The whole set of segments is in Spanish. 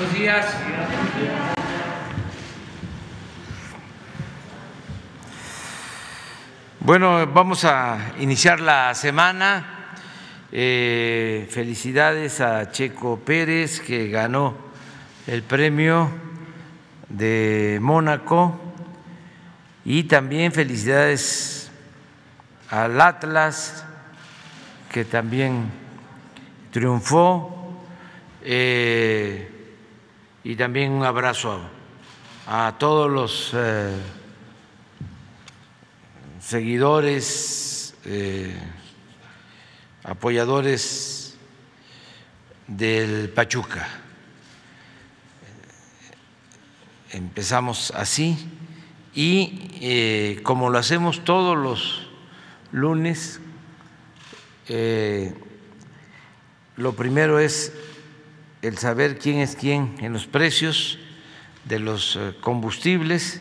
Buenos días. Bueno, vamos a iniciar la semana. Eh, felicidades a Checo Pérez que ganó el premio de Mónaco y también felicidades al Atlas que también triunfó eh, y también un abrazo a, todos los eh, seguidores, eh, apoyadores del Pachuca. Empezamos así y eh, como lo hacemos todos los lunes, lo primero es el saber quién es quién en los precios de los combustibles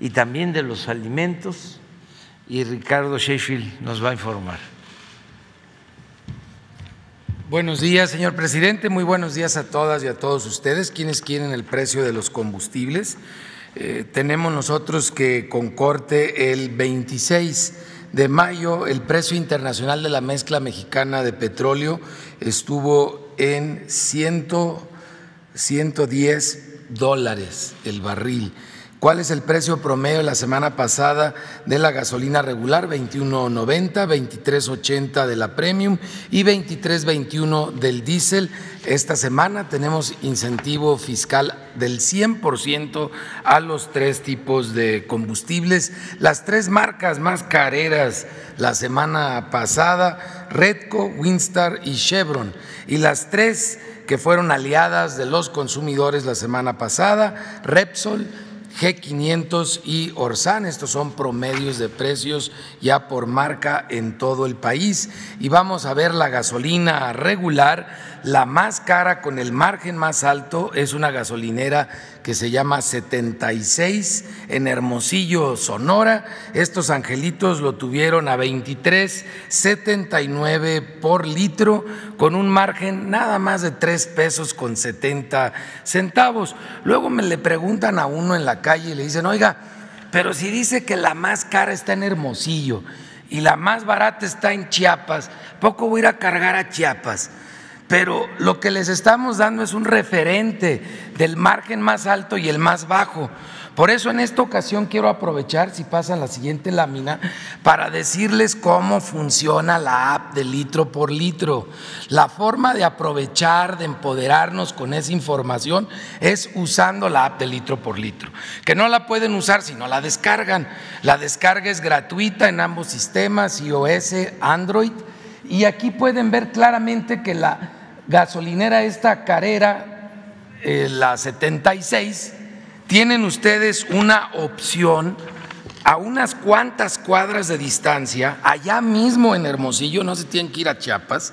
y también de los alimentos y Ricardo Sheffield nos va a informar. Buenos días, señor presidente. Muy buenos días a todas y a todos ustedes. Quienes quieren el precio de los combustibles? Eh, tenemos nosotros que con corte el 26 de mayo el precio internacional de la mezcla mexicana de petróleo estuvo en 100, 110 dólares el barril ¿Cuál es el precio promedio la semana pasada de la gasolina regular? 21.90, 23.80 de la premium y 23.21 del diésel. Esta semana tenemos incentivo fiscal del 100% a los tres tipos de combustibles. Las tres marcas más careras la semana pasada, Redco, Winstar y Chevron. Y las tres que fueron aliadas de los consumidores la semana pasada, Repsol, G500 y Orsan. Estos son promedios de precios ya por marca en todo el país. Y vamos a ver la gasolina regular, la más cara con el margen más alto es una gasolinera que se llama 76 en Hermosillo, Sonora. Estos angelitos lo tuvieron a 23.79 por litro con un margen nada más de 3 pesos con 70 centavos. Luego me le preguntan a uno en la calle y le dicen, oiga, pero si dice que la más cara está en Hermosillo y la más barata está en Chiapas, poco voy a ir a cargar a Chiapas pero lo que les estamos dando es un referente del margen más alto y el más bajo. Por eso en esta ocasión quiero aprovechar, si pasan la siguiente lámina, para decirles cómo funciona la app de litro por litro. La forma de aprovechar, de empoderarnos con esa información es usando la app de litro por litro, que no la pueden usar si no la descargan. La descarga es gratuita en ambos sistemas, iOS, Android, y aquí pueden ver claramente que la gasolinera esta carrera, eh, la 76, tienen ustedes una opción a unas cuantas cuadras de distancia, allá mismo en Hermosillo, no se tienen que ir a Chiapas,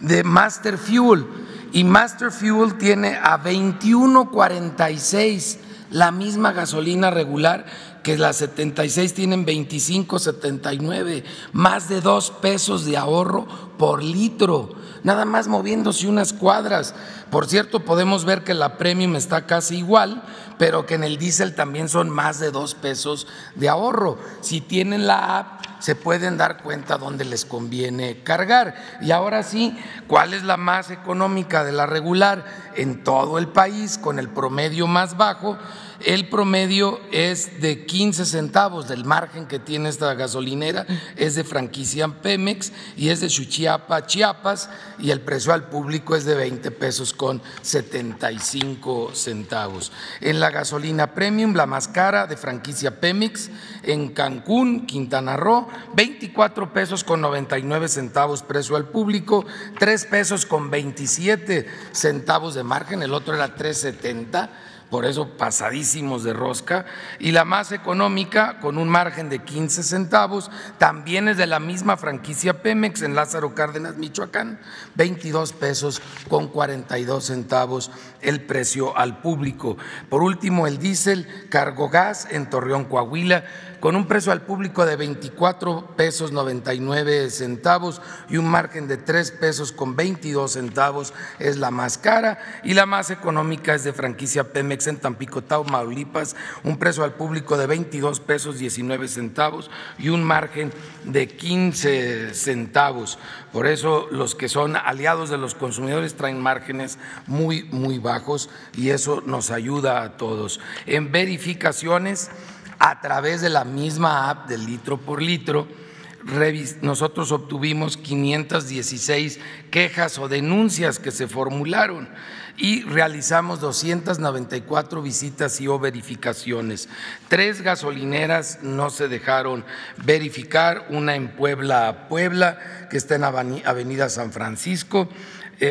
de Master Fuel. Y Master Fuel tiene a 21.46 la misma gasolina regular que las 76 tienen 25.79, más de dos pesos de ahorro por litro nada más moviéndose unas cuadras. Por cierto, podemos ver que la premium está casi igual, pero que en el diésel también son más de dos pesos de ahorro. Si tienen la app, se pueden dar cuenta dónde les conviene cargar. Y ahora sí, ¿cuál es la más económica de la regular en todo el país con el promedio más bajo? El promedio es de 15 centavos del margen que tiene esta gasolinera, es de franquicia Pemex y es de Chuchiapa, Chiapas, y el precio al público es de 20 pesos con 75 centavos. En la gasolina premium, la más cara de franquicia Pemex, en Cancún, Quintana Roo, 24 pesos con 99 centavos precio al público, 3 pesos con 27 centavos de margen, el otro era 370 por eso pasadísimos de rosca, y la más económica, con un margen de 15 centavos, también es de la misma franquicia Pemex en Lázaro Cárdenas, Michoacán, 22 pesos con 42 centavos el precio al público. Por último, el diésel Cargo Gas en Torreón, Coahuila, con un precio al público de 24 pesos 99 centavos y un margen de 3 pesos con 22 centavos es la más cara y la más económica es de franquicia Pemex en Tampico, Tamaulipas, un precio al público de 22 pesos 19 centavos y un margen de 15 centavos. Por eso los que son aliados de los consumidores traen márgenes muy, muy bajos y eso nos ayuda a todos. En verificaciones, a través de la misma app de litro por litro, nosotros obtuvimos 516 quejas o denuncias que se formularon y realizamos 294 visitas y o verificaciones. Tres gasolineras no se dejaron verificar, una en Puebla, Puebla, que está en Avenida San Francisco,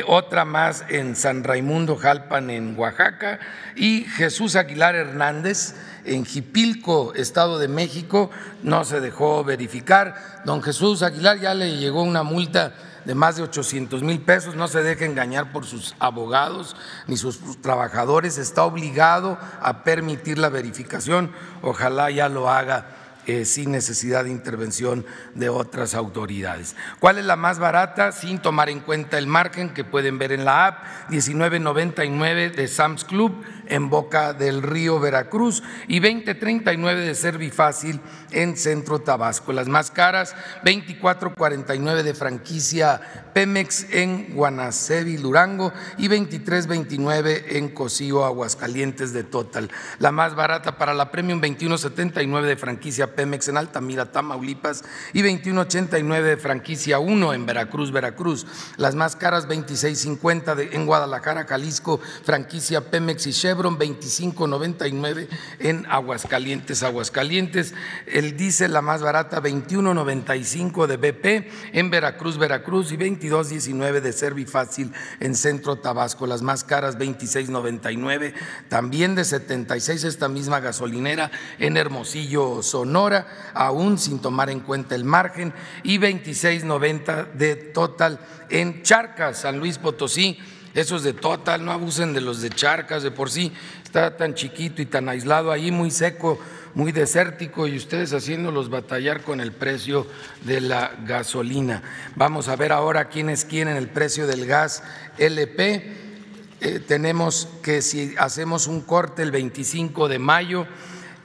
otra más en San Raimundo, Jalpan, en Oaxaca, y Jesús Aguilar Hernández en Jipilco, Estado de México, no se dejó verificar. Don Jesús Aguilar ya le llegó una multa de más de 800 mil pesos, no se deje engañar por sus abogados ni sus trabajadores, está obligado a permitir la verificación, ojalá ya lo haga eh, sin necesidad de intervención de otras autoridades. ¿Cuál es la más barata? Sin tomar en cuenta el margen que pueden ver en la app, 19.99 de Sam's Club en Boca del Río Veracruz y 20.39 de Servifácil en Centro Tabasco. Las más caras, 24.49 de franquicia Pemex en Guanacevi, Durango y 23.29 en Cocío, Aguascalientes de Total. La más barata para la Premium, 21.79 de franquicia Pemex en Altamira, Tamaulipas y 21.89 de franquicia 1 en Veracruz, Veracruz. Las más caras 26.50 en Guadalajara, Jalisco, franquicia Pemex y Chevron 25.99 en Aguascalientes, Aguascalientes. El diésel la más barata 21.95 de BP en Veracruz, Veracruz y 22.19 de Servifácil en Centro Tabasco. Las más caras 26.99 también de 76 esta misma gasolinera en Hermosillo, Sonora aún sin tomar en cuenta el margen, y 26.90 de Total en Charcas, San Luis Potosí. Esos de Total, no abusen de los de Charcas, de por sí está tan chiquito y tan aislado ahí, muy seco, muy desértico y ustedes haciéndolos batallar con el precio de la gasolina. Vamos a ver ahora quiénes quieren el precio del gas LP. Eh, tenemos que si hacemos un corte el 25 de mayo,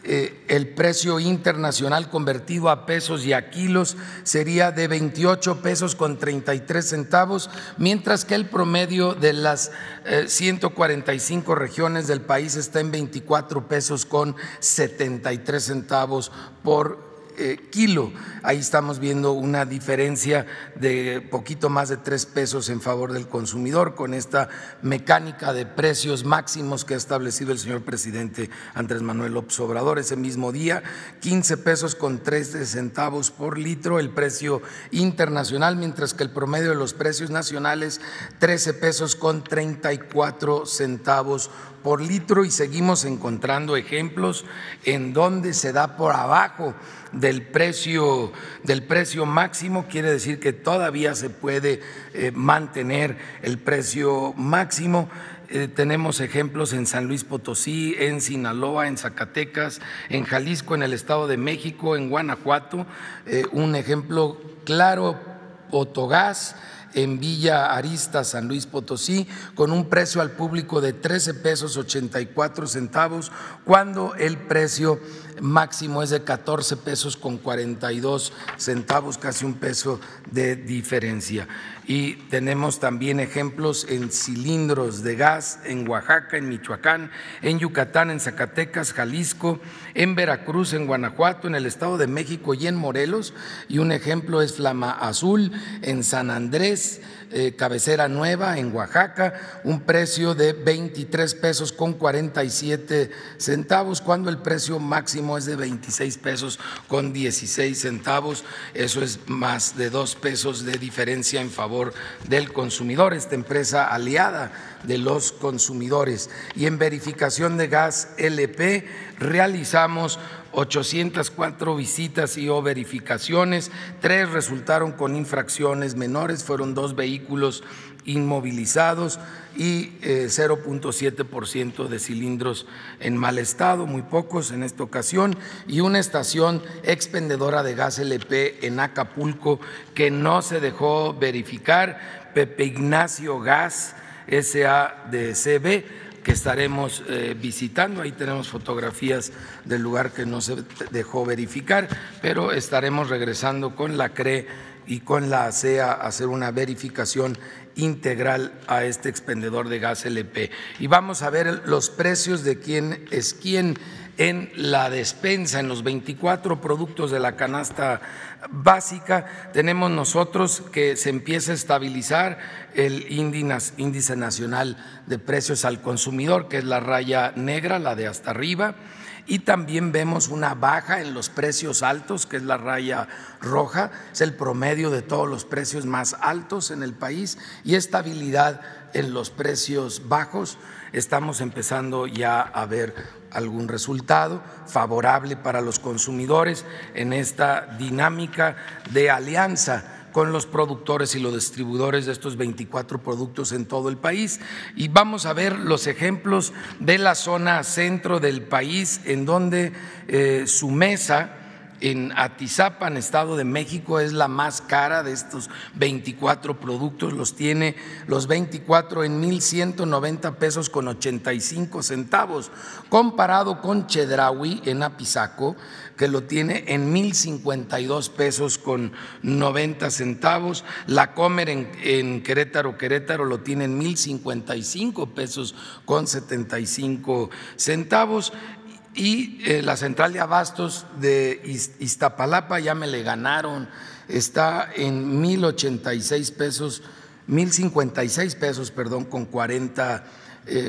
el precio internacional convertido a pesos y a kilos sería de 28 pesos con 33 centavos, mientras que el promedio de las 145 eh, regiones del país está en 24 pesos con 73 centavos por eh, kilo. Ahí estamos viendo una diferencia de poquito más de tres pesos en favor del consumidor con esta mecánica de precios máximos que ha establecido el señor presidente Andrés Manuel López Obrador. Ese mismo día, 15 pesos con 13 centavos por litro el precio internacional, mientras que el promedio de los precios nacionales, 13 pesos con 34 centavos por litro y seguimos encontrando ejemplos en donde se da por abajo del precio, del precio máximo, quiere decir que todavía se puede eh, mantener el precio máximo. Eh, tenemos ejemplos en San Luis Potosí, en Sinaloa, en Zacatecas, en Jalisco, en el Estado de México, en Guanajuato. Eh, un ejemplo claro, Otogás en Villa Arista, San Luis Potosí, con un precio al público de 13 pesos 84 centavos, cuando el precio máximo es de 14 pesos con 42 centavos, casi un peso de diferencia. Y tenemos también ejemplos en cilindros de gas en Oaxaca, en Michoacán, en Yucatán, en Zacatecas, Jalisco, en Veracruz, en Guanajuato, en el Estado de México y en Morelos. Y un ejemplo es Flama Azul en San Andrés, eh, cabecera nueva en Oaxaca, un precio de 23 pesos con 47 centavos, cuando el precio máximo es de 26 pesos con 16 centavos. Eso es más de dos pesos de diferencia en favor del consumidor. Esta empresa aliada de los consumidores. Y en verificación de gas LP realizamos 804 visitas y verificaciones, tres resultaron con infracciones menores, fueron dos vehículos inmovilizados y 0.7% eh, de cilindros en mal estado, muy pocos en esta ocasión, y una estación expendedora de gas LP en Acapulco que no se dejó verificar, Pepe Ignacio Gas SADCB que estaremos eh, visitando. Ahí tenemos fotografías del lugar que no se dejó verificar, pero estaremos regresando con la CRE y con la ASEA a hacer una verificación integral a este expendedor de gas LP. Y vamos a ver los precios de quién es quién en la despensa, en los 24 productos de la canasta básica. Tenemos nosotros que se empieza a estabilizar el índice nacional de precios al consumidor, que es la raya negra, la de hasta arriba y también vemos una baja en los precios altos, que es la raya roja, es el promedio de todos los precios más altos en el país y estabilidad en los precios bajos. Estamos empezando ya a ver algún resultado favorable para los consumidores en esta dinámica de alianza con los productores y los distribuidores de estos 24 productos en todo el país. Y vamos a ver los ejemplos de la zona centro del país, en donde eh, su mesa en Atizapan, Estado de México, es la más cara de estos 24 productos. Los tiene los 24 en 1.190 pesos con 85 centavos, comparado con Chedraui en Apizaco, que lo tiene en 1.052 pesos con 90 centavos. La Comer en, Querétaro, Querétaro lo tiene en 1.055 pesos con 75 centavos. Y eh, la central de abastos de Iztapalapa ya me le ganaron, está en 1.086 pesos, 1.056 pesos, perdón, con 40 eh,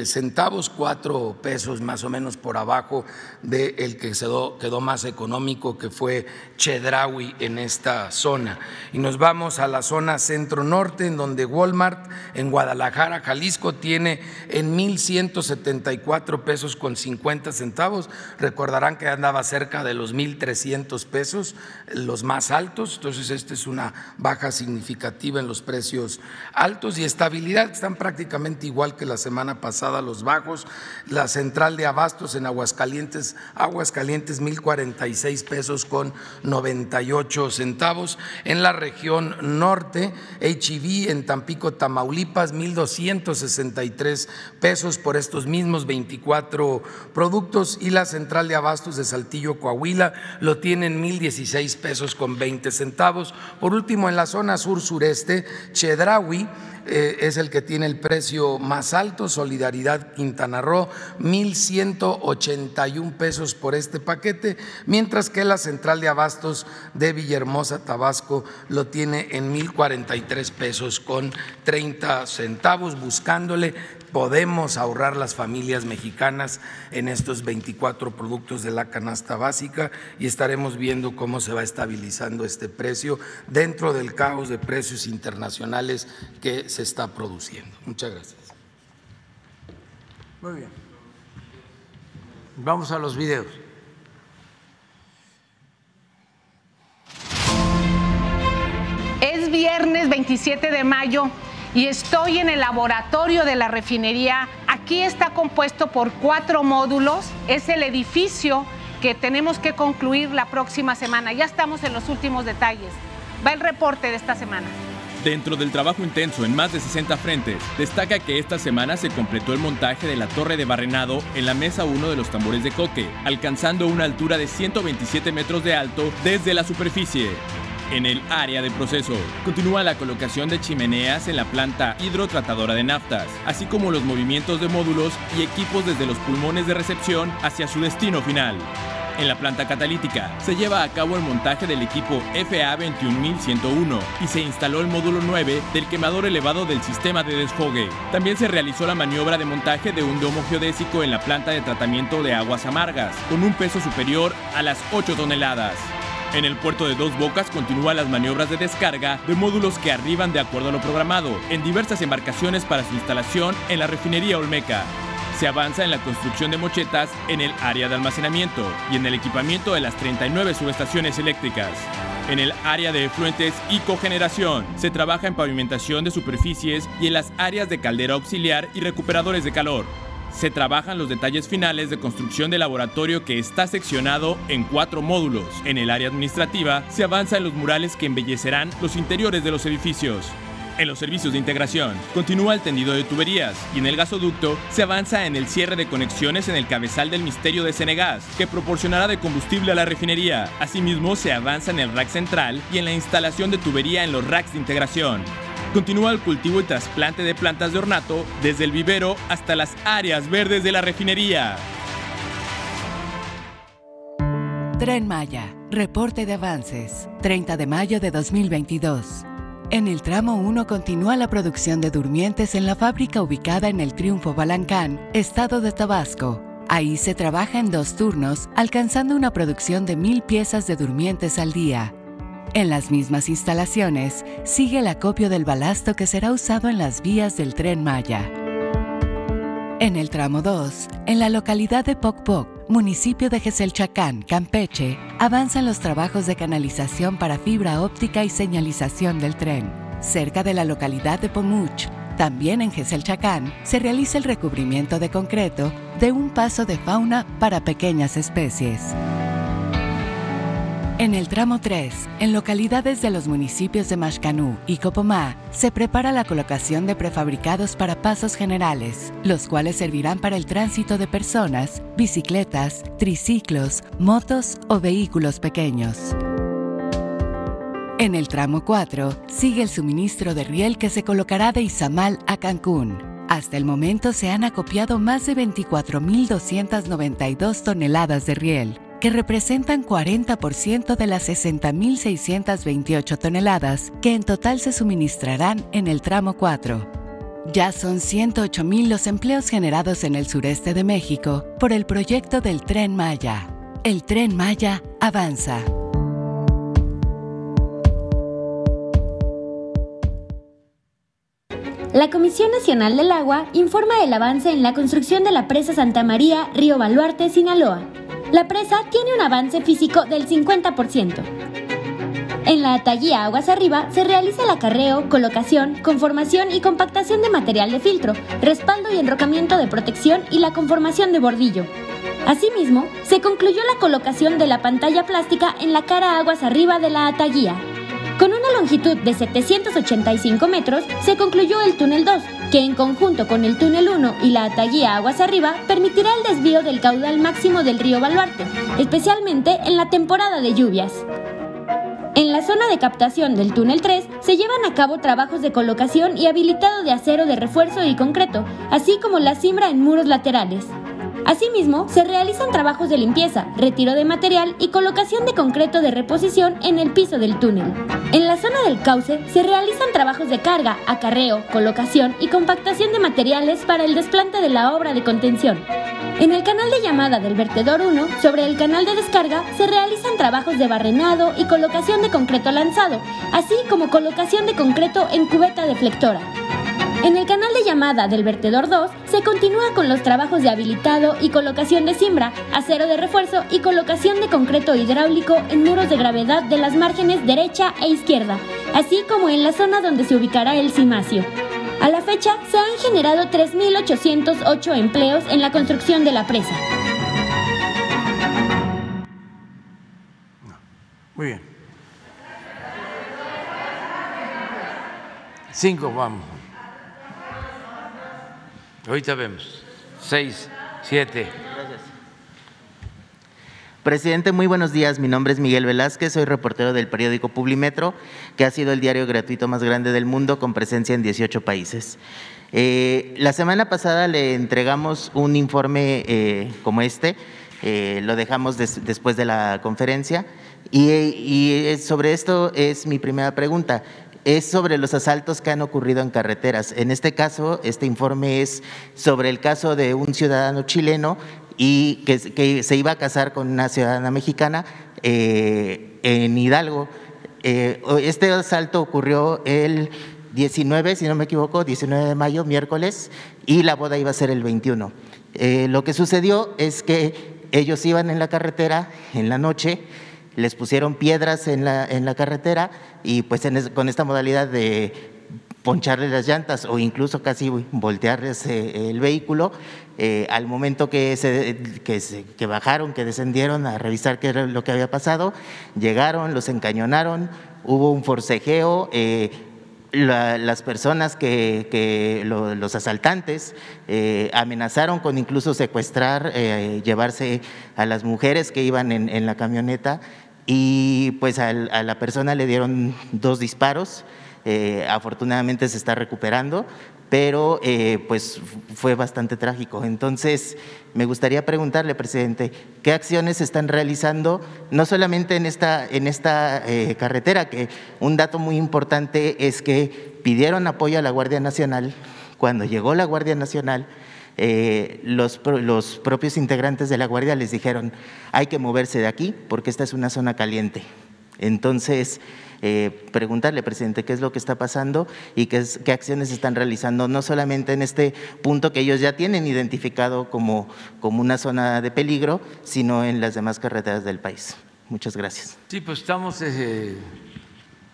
centavos, cuatro pesos más o menos por abajo del el que quedó, quedó más económico, que fue Chedraui en esta zona. Y nos vamos a la zona centro-norte, en donde Walmart en Guadalajara, Jalisco, tiene en 1.174 pesos con 50 centavos. Recordarán que andaba cerca de los 1.300 pesos, los más altos. Entonces, esta es una baja significativa en los precios altos y estabilidad, están prácticamente igual que la semana pasada pasada Los Bajos, la central de abastos en Aguascalientes, Aguascalientes 1.046 pesos con 98 centavos. En la región norte, HIV en Tampico, Tamaulipas, 1.263 pesos por estos mismos 24 productos y la central de abastos de Saltillo, Coahuila, lo tienen 1.016 pesos con 20 centavos. Por último, en la zona sur-sureste, Chedraui, eh, es el que tiene el precio más alto, Solidaridad Quintana Roo, 1.181 pesos por este paquete, mientras que la central de abastos de Villahermosa, Tabasco, lo tiene en 1.043 pesos con 30 centavos, buscándole podemos ahorrar las familias mexicanas en estos 24 productos de la canasta básica y estaremos viendo cómo se va estabilizando este precio dentro del caos de precios internacionales que se está produciendo. Muchas gracias. Muy bien. Vamos a los videos. Es viernes 27 de mayo y estoy en el laboratorio de la refinería. Aquí está compuesto por cuatro módulos. Es el edificio que tenemos que concluir la próxima semana. Ya estamos en los últimos detalles. Va el reporte de esta semana. Dentro del trabajo intenso en más de 60 frentes, destaca que esta semana se completó el montaje de la torre de barrenado en la mesa 1 de los tambores de coque, alcanzando una altura de 127 metros de alto desde la superficie. En el área de proceso, continúa la colocación de chimeneas en la planta hidrotratadora de naftas, así como los movimientos de módulos y equipos desde los pulmones de recepción hacia su destino final. En la planta catalítica se lleva a cabo el montaje del equipo FA 21101 y se instaló el módulo 9 del quemador elevado del sistema de desfogue. También se realizó la maniobra de montaje de un domo geodésico en la planta de tratamiento de aguas amargas, con un peso superior a las 8 toneladas. En el puerto de Dos Bocas continúan las maniobras de descarga de módulos que arriban de acuerdo a lo programado en diversas embarcaciones para su instalación en la refinería Olmeca. Se avanza en la construcción de mochetas en el área de almacenamiento y en el equipamiento de las 39 subestaciones eléctricas. En el área de efluentes y cogeneración se trabaja en pavimentación de superficies y en las áreas de caldera auxiliar y recuperadores de calor. Se trabajan los detalles finales de construcción del laboratorio que está seccionado en cuatro módulos. En el área administrativa se avanza en los murales que embellecerán los interiores de los edificios. En los servicios de integración continúa el tendido de tuberías y en el gasoducto se avanza en el cierre de conexiones en el cabezal del misterio de Senegas, que proporcionará de combustible a la refinería. Asimismo, se avanza en el rack central y en la instalación de tubería en los racks de integración. Continúa el cultivo y trasplante de plantas de ornato desde el vivero hasta las áreas verdes de la refinería. Tren Maya, reporte de avances, 30 de mayo de 2022. En el tramo 1 continúa la producción de durmientes en la fábrica ubicada en el Triunfo Balancán, estado de Tabasco. Ahí se trabaja en dos turnos, alcanzando una producción de mil piezas de durmientes al día. En las mismas instalaciones, sigue el acopio del balasto que será usado en las vías del tren Maya. En el tramo 2, en la localidad de Pocpoc, municipio de Geselchacán, Campeche, avanzan los trabajos de canalización para fibra óptica y señalización del tren. Cerca de la localidad de Pomuch, también en Geselchacán, se realiza el recubrimiento de concreto de un paso de fauna para pequeñas especies. En el tramo 3, en localidades de los municipios de Mashcanú y Copomá, se prepara la colocación de prefabricados para pasos generales, los cuales servirán para el tránsito de personas, bicicletas, triciclos, motos o vehículos pequeños. En el tramo 4, sigue el suministro de riel que se colocará de Izamal a Cancún. Hasta el momento se han acopiado más de 24.292 toneladas de riel, que representan 40% de las 60.628 toneladas que en total se suministrarán en el tramo 4. Ya son 108.000 los empleos generados en el sureste de México por el proyecto del Tren Maya. El Tren Maya avanza. La Comisión Nacional del Agua informa del avance en la construcción de la presa Santa María, Río Baluarte, Sinaloa. La presa tiene un avance físico del 50%. En la Ataguía Aguas Arriba se realiza el acarreo, colocación, conformación y compactación de material de filtro, respaldo y enrocamiento de protección y la conformación de bordillo. Asimismo, se concluyó la colocación de la pantalla plástica en la cara aguas arriba de la Ataguía. Con una longitud de 785 metros, se concluyó el túnel 2, que en conjunto con el túnel 1 y la Ataguía Aguas Arriba permitirá el desvío del caudal máximo del río Baluarte, especialmente en la temporada de lluvias. En la zona de captación del túnel 3 se llevan a cabo trabajos de colocación y habilitado de acero de refuerzo y concreto, así como la cimbra en muros laterales. Asimismo, se realizan trabajos de limpieza, retiro de material y colocación de concreto de reposición en el piso del túnel. En la zona del cauce se realizan trabajos de carga, acarreo, colocación y compactación de materiales para el desplante de la obra de contención. En el canal de llamada del vertedor 1, sobre el canal de descarga, se realizan trabajos de barrenado y colocación de concreto lanzado, así como colocación de concreto en cubeta deflectora. En el canal de llamada del vertedor 2 se continúa con los trabajos de habilitado y colocación de cimbra, acero de refuerzo y colocación de concreto hidráulico en muros de gravedad de las márgenes derecha e izquierda, así como en la zona donde se ubicará el cimacio. A la fecha se han generado 3.808 empleos en la construcción de la presa. Muy bien. Cinco, vamos. Ahorita vemos. Seis, siete. Gracias. Presidente, muy buenos días. Mi nombre es Miguel Velázquez, soy reportero del periódico Publimetro, que ha sido el diario gratuito más grande del mundo con presencia en 18 países. Eh, la semana pasada le entregamos un informe eh, como este, eh, lo dejamos después de la conferencia, y, y sobre esto es mi primera pregunta es sobre los asaltos que han ocurrido en carreteras. En este caso, este informe es sobre el caso de un ciudadano chileno y que, se iba a casar con una ciudadana mexicana. Eh, en Hidalgo. este asalto ocurrió el 19, si no me equivoco, 19 de mayo, miércoles, y la boda iba a ser el 21. lo que sucedió es que ellos iban en la carretera en la noche, les pusieron piedras en la, en la carretera y pues con esta modalidad de poncharle las llantas o incluso casi voltearles eh, el vehículo, eh, al momento que, se, que, bajaron, que descendieron a revisar qué era lo que había pasado, llegaron, los encañonaron, hubo un forcejeo. Eh, las personas que, los asaltantes amenazaron con incluso secuestrar, llevarse a las mujeres que iban en, la camioneta y pues a la persona le dieron dos disparos. Eh, afortunadamente se está recuperando, pero eh, pues fue bastante trágico. Entonces, me gustaría preguntarle, presidente, ¿qué acciones se están realizando, no solamente en esta, en esta eh, carretera, que un dato muy importante es que pidieron apoyo a la Guardia Nacional, cuando llegó la Guardia Nacional, los, los propios integrantes de la Guardia les dijeron, hay que moverse de aquí porque esta es una zona caliente. Entonces, eh, preguntarle, presidente, qué es lo que está pasando y qué, qué acciones están realizando, no solamente en este punto que ellos ya tienen identificado como, como una zona de peligro, sino en las demás carreteras del país. Muchas gracias. Sí, pues estamos eh,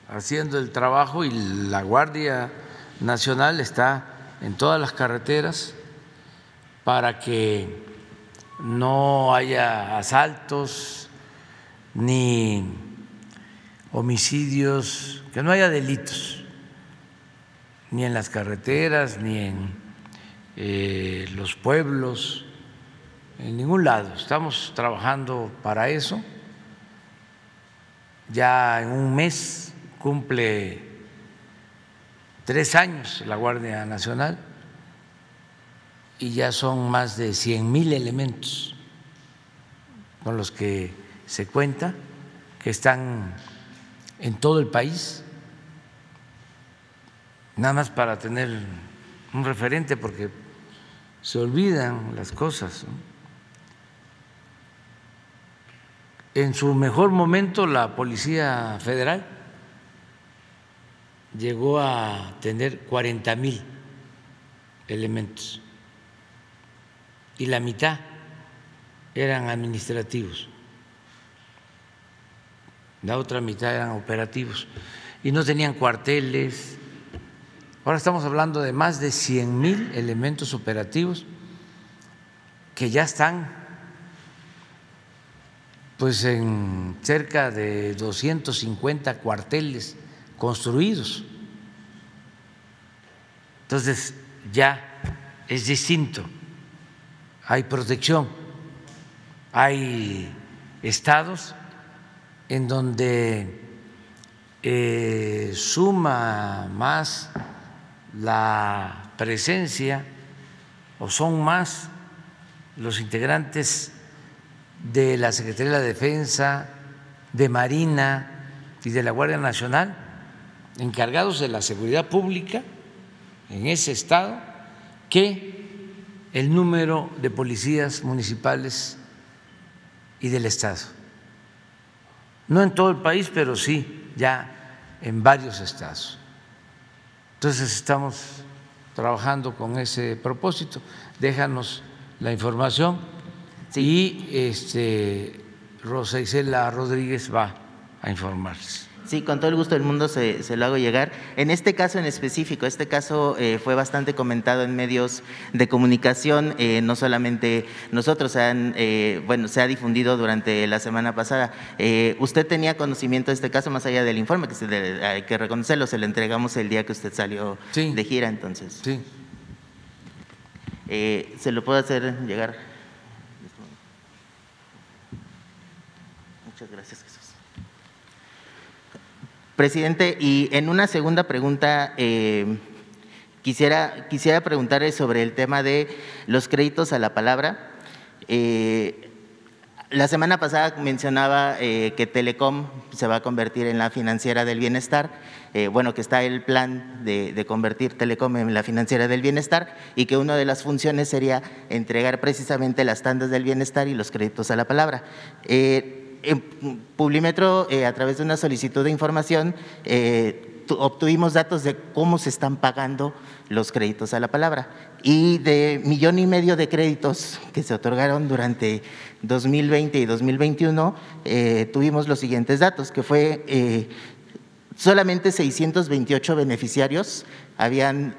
haciendo el trabajo y la Guardia Nacional está en todas las carreteras para que no haya asaltos ni homicidios, que no haya delitos, ni en las carreteras, ni en eh, los pueblos, en ningún lado. Estamos trabajando para eso. Ya en un mes cumple tres años la Guardia Nacional y ya son más de 100 mil elementos con los que se cuenta, que están en todo el país, nada más para tener un referente porque se olvidan las cosas. En su mejor momento la Policía Federal llegó a tener 40 mil elementos y la mitad eran administrativos la otra mitad eran operativos y no tenían cuarteles. Ahora estamos hablando de más de 100 mil elementos operativos que ya están pues en cerca de 250 cuarteles construidos. Entonces ya es distinto, hay protección, hay estados en donde eh, suma más la presencia o son más los integrantes de la Secretaría de la Defensa, de Marina y de la Guardia Nacional, encargados de la seguridad pública en ese estado, que el número de policías municipales y del Estado no en todo el país, pero sí ya en varios estados. Entonces estamos trabajando con ese propósito. Déjanos la información y este, Rosa Isela Rodríguez va a informarse. Sí, con todo el gusto del mundo se, lo hago llegar. En este caso en específico, este caso eh, fue bastante comentado en medios de comunicación, eh, no solamente nosotros, se han, eh, bueno, se ha difundido durante la semana pasada. ¿Usted tenía conocimiento de este caso más allá del informe, que hay que reconocerlo, se lo entregamos el día que usted salió de gira, entonces? Sí. ¿Se lo puedo hacer llegar? Muchas gracias. Presidente, y en una segunda pregunta, eh, quisiera, quisiera preguntarle sobre el tema de los créditos a la palabra. Eh, la semana pasada mencionaba eh, que Telecom se va a convertir en la financiera del bienestar, bueno, que está el plan de, convertir Telecom en la financiera del bienestar y que una de las funciones sería entregar precisamente las tandas del bienestar y los créditos a la palabra Publimetro, a través de una solicitud de información, obtuvimos datos de cómo se están pagando los créditos a la palabra. Y de millón y medio de créditos que se otorgaron durante 2020 y 2021, eh, tuvimos los siguientes datos, que fue eh, solamente 628 beneficiarios habían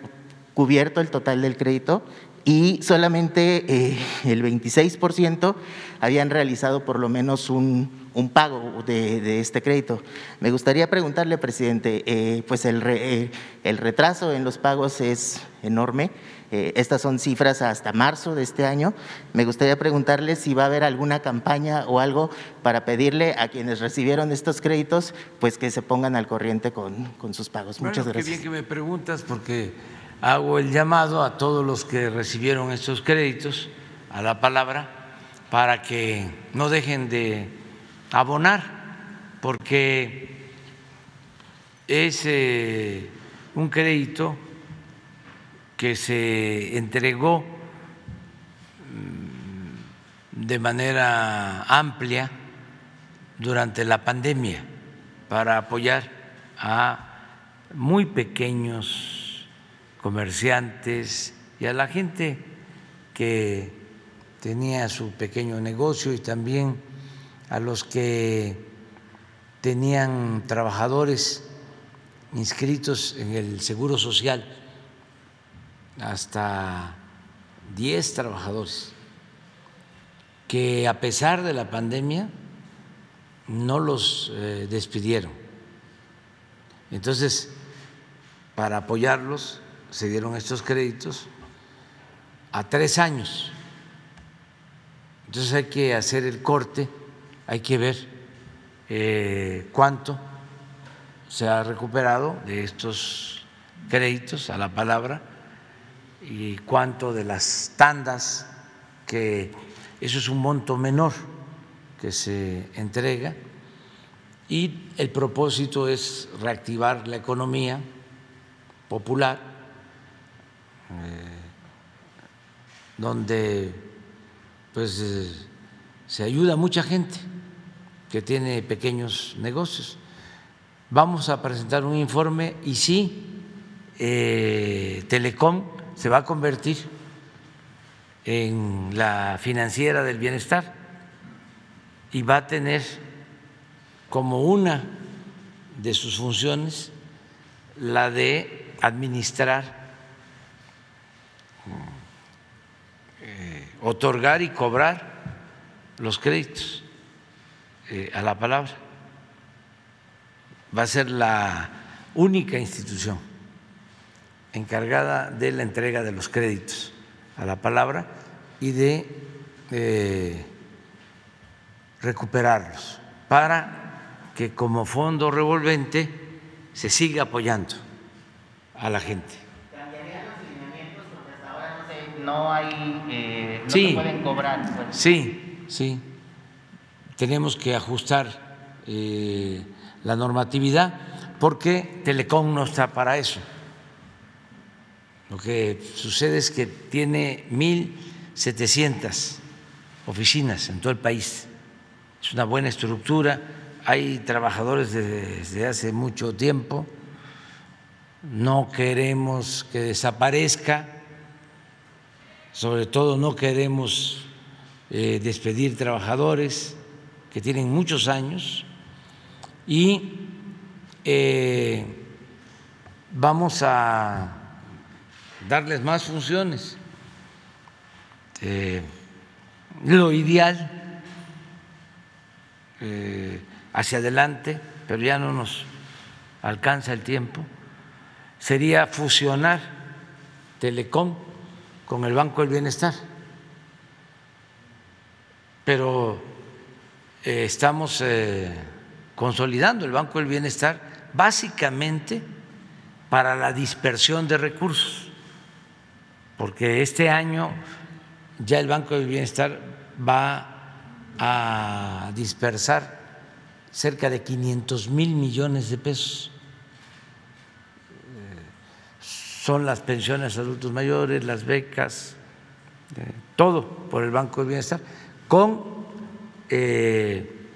cubierto el total del crédito y solamente eh, el 26% habían realizado por lo menos un, pago de, este crédito. Me gustaría preguntarle, presidente, eh, pues el, eh, el, retraso en los pagos es enorme. estas son cifras hasta marzo de este año. Me gustaría preguntarle si va a haber alguna campaña o algo para pedirle a quienes recibieron estos créditos, pues que se pongan al corriente con, sus pagos. Muchas gracias. Qué bien que me preguntas porque hago el llamado a todos los que recibieron estos créditos a la palabra para que no dejen de abonar, porque es eh, un crédito que se entregó mm, de manera amplia durante la pandemia para apoyar a muy pequeños comerciantes y a la gente que tenía su pequeño negocio y también a los que tenían trabajadores inscritos en el Seguro Social, hasta 10 trabajadores, que a pesar de la pandemia no los eh, despidieron. Entonces, para apoyarlos, se dieron estos créditos a tres años. Entonces hay que hacer el corte, hay que ver eh, cuánto se ha recuperado de estos créditos a la palabra y cuánto de las tandas, que eso es un monto menor que se entrega, y el propósito es reactivar la economía popular donde pues eh, se ayuda a mucha gente que tiene pequeños negocios. Vamos a presentar un informe y sí, eh, Telecom se va a convertir en la financiera del bienestar y va a tener como una de sus funciones la de administrar otorgar y cobrar los créditos eh, a la palabra. Va a ser la única institución encargada de la entrega de los créditos a la palabra y de eh, recuperarlos para que como fondo revolvente se siga apoyando a la gente no hay, eh, no se pueden cobrar. Pues. Sí, sí. Tenemos que ajustar eh, la normatividad porque Telecom no está para eso. Lo que sucede es que tiene 1.700 oficinas en todo el país. Es una buena estructura, hay trabajadores desde hace mucho tiempo, no queremos que desaparezca sobre todo no queremos eh, despedir trabajadores que tienen muchos años y eh, vamos a darles más funciones. Eh, lo ideal hacia adelante, pero ya no nos alcanza el tiempo, sería fusionar Telecom con el Banco del Bienestar. Pero eh, estamos eh, consolidando el Banco del Bienestar básicamente para la dispersión de recursos, porque este año ya el Banco del Bienestar va a dispersar cerca de 500 mil millones de pesos son las pensiones a adultos mayores, las becas, eh, todo por el Banco de Bienestar, con eh,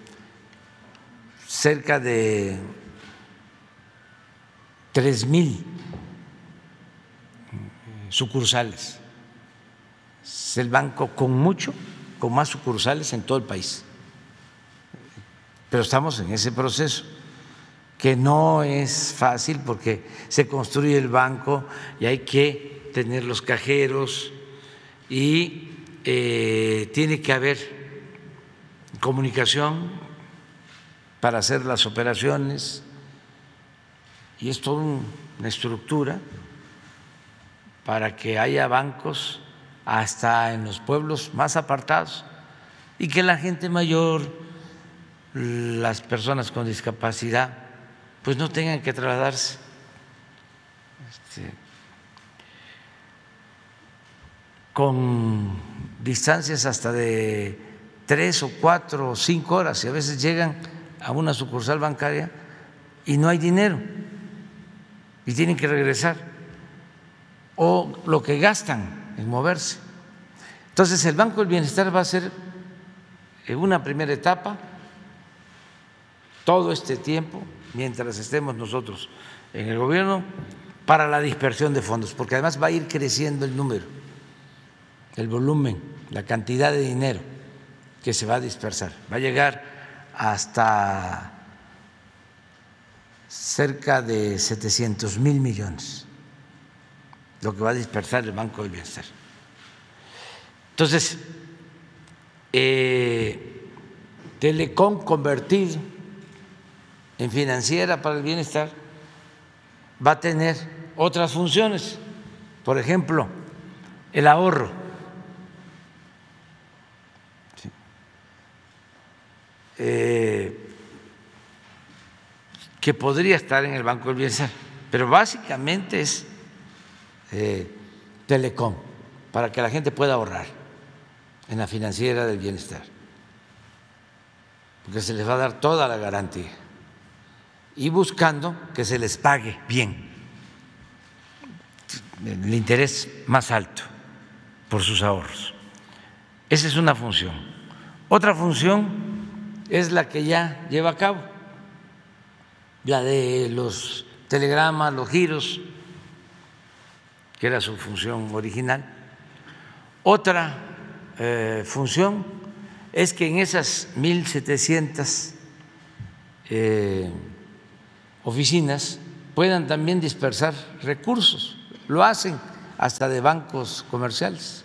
cerca de tres mil sucursales. Es el banco con mucho, con más sucursales en todo el país. Pero estamos en ese proceso, que no es fácil porque se construye el banco y hay que tener los cajeros y eh, tiene que haber comunicación para hacer las operaciones y es toda una estructura para que haya bancos hasta en los pueblos más apartados y que la gente mayor, las personas con discapacidad, pues no tengan que trasladarse. Este, con distancias hasta de tres o cuatro o cinco horas y a veces llegan a una sucursal bancaria y no hay dinero y tienen que regresar o lo que gastan en moverse. Entonces el Banco del Bienestar va a ser en una primera etapa todo este tiempo, mientras estemos nosotros en el gobierno, para la dispersión de fondos, porque además va a ir creciendo el número, el volumen, la cantidad de dinero que se va a dispersar. Va a llegar hasta cerca de 700 mil millones, lo que va a dispersar el Banco del Bienestar. Entonces, eh, Telecom convertido en financiera para el bienestar va a tener otras funciones, por ejemplo, el ahorro. Eh, que podría estar en el Banco del Bienestar, pero básicamente es eh, telecom, para que la gente pueda ahorrar en la financiera del bienestar, porque se les va a dar toda la garantía y buscando que se les pague bien el interés más alto por sus ahorros. Esa es una función. Otra función es la que ya lleva a cabo la de los telegramas, los giros, que era su función original. Otra eh, función es que en esas 1.700 eh, oficinas puedan también dispersar recursos. Lo hacen hasta de bancos comerciales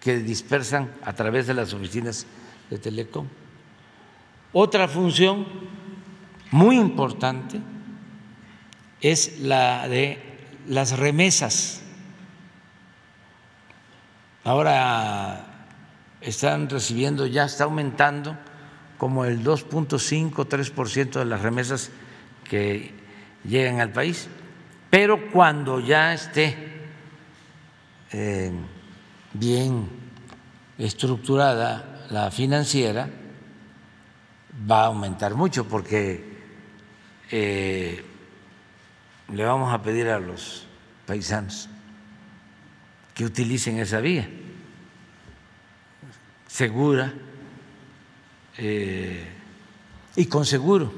que dispersan a través de las oficinas de Telecom. Otra función muy importante es la de las remesas. Ahora están recibiendo, ya está aumentando como el 2.5, 3% de las remesas que llegan al país, pero cuando ya esté eh, bien estructurada la financiera, va a aumentar mucho porque eh, le vamos a pedir a los paisanos que utilicen esa vía segura eh, y con seguro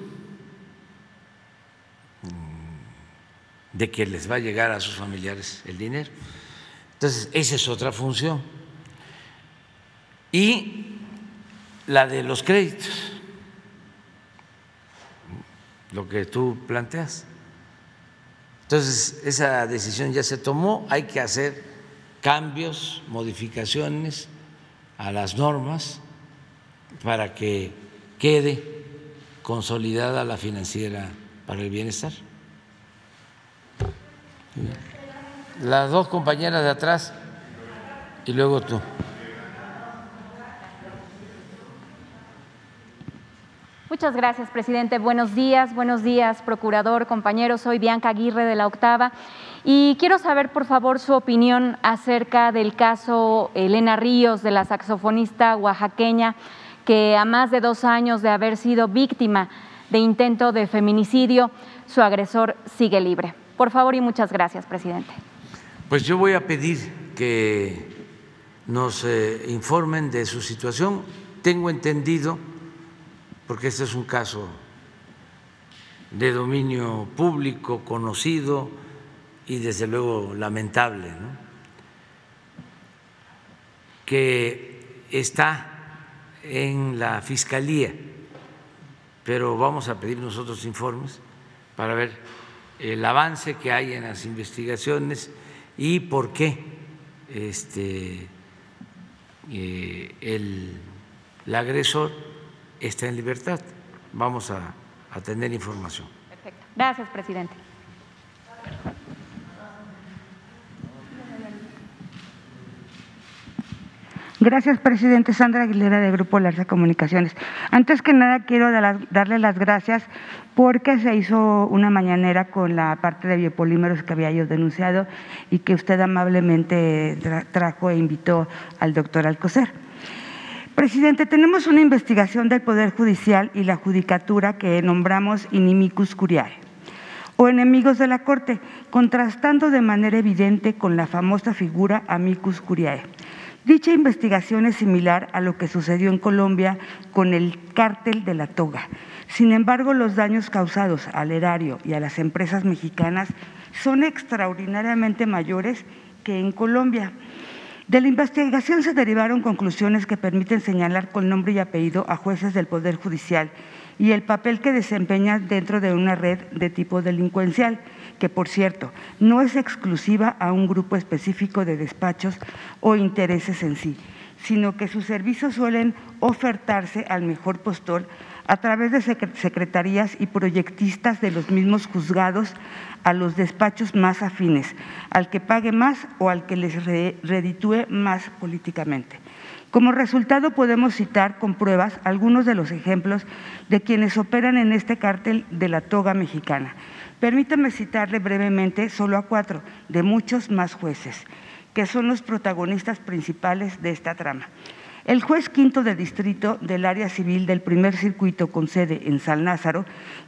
de que les va a llegar a sus familiares el dinero. Entonces, esa es otra función. Y la de los créditos lo que tú planteas. Entonces, esa decisión ya se tomó, hay que hacer cambios, modificaciones a las normas para que quede consolidada la financiera para el bienestar. Las dos compañeras de atrás y luego tú. Muchas gracias, presidente. Buenos días, buenos días, procurador, compañeros. Soy Bianca Aguirre de la Octava y quiero saber, por favor, su opinión acerca del caso Elena Ríos, de la saxofonista oaxaqueña, que a más de dos años de haber sido víctima de intento de feminicidio, su agresor sigue libre. Por favor y muchas gracias, presidente. Pues yo voy a pedir que nos eh, informen de su situación. Tengo entendido porque este es un caso de dominio público, conocido y desde luego lamentable, que está en la Fiscalía, pero vamos a pedir nosotros informes para ver el avance que hay en las investigaciones y por qué este, eh, el, agresor está en libertad. Vamos a, a tener información. Perfecto. Gracias, presidente. Gracias, presidente. Sandra Aguilera, de Grupo Larsa Comunicaciones. Antes que nada, quiero darle las gracias porque se hizo una mañanera con la parte de biopolímeros que había yo denunciado y que usted amablemente trajo e invitó al doctor Alcocer. Presidente, tenemos una investigación del Poder Judicial y la Judicatura que nombramos inimicus curiae o enemigos de la Corte, contrastando de manera evidente con la famosa figura amicus curiae. Dicha investigación es similar a lo que sucedió en Colombia con el cártel de la toga. Sin embargo, los daños causados al erario y a las empresas mexicanas son extraordinariamente mayores que en Colombia. De la investigación se derivaron conclusiones que permiten señalar con nombre y apellido a jueces del Poder Judicial y el papel que desempeñan dentro de una red de tipo delincuencial que por cierto no es exclusiva a un grupo específico de despachos o intereses en sí, sino que sus servicios suelen ofertarse al mejor postor a través de secretarías y proyectistas de los mismos juzgados a los despachos más afines, al que pague más o al que les reditúe más políticamente. Como resultado podemos citar con pruebas algunos de los ejemplos de quienes operan en este cártel de la toga mexicana. Permítame citarle brevemente solo a cuatro de muchos más jueces, que son los protagonistas principales de esta trama. El juez quinto de distrito del área civil del primer circuito con sede en San Lázaro,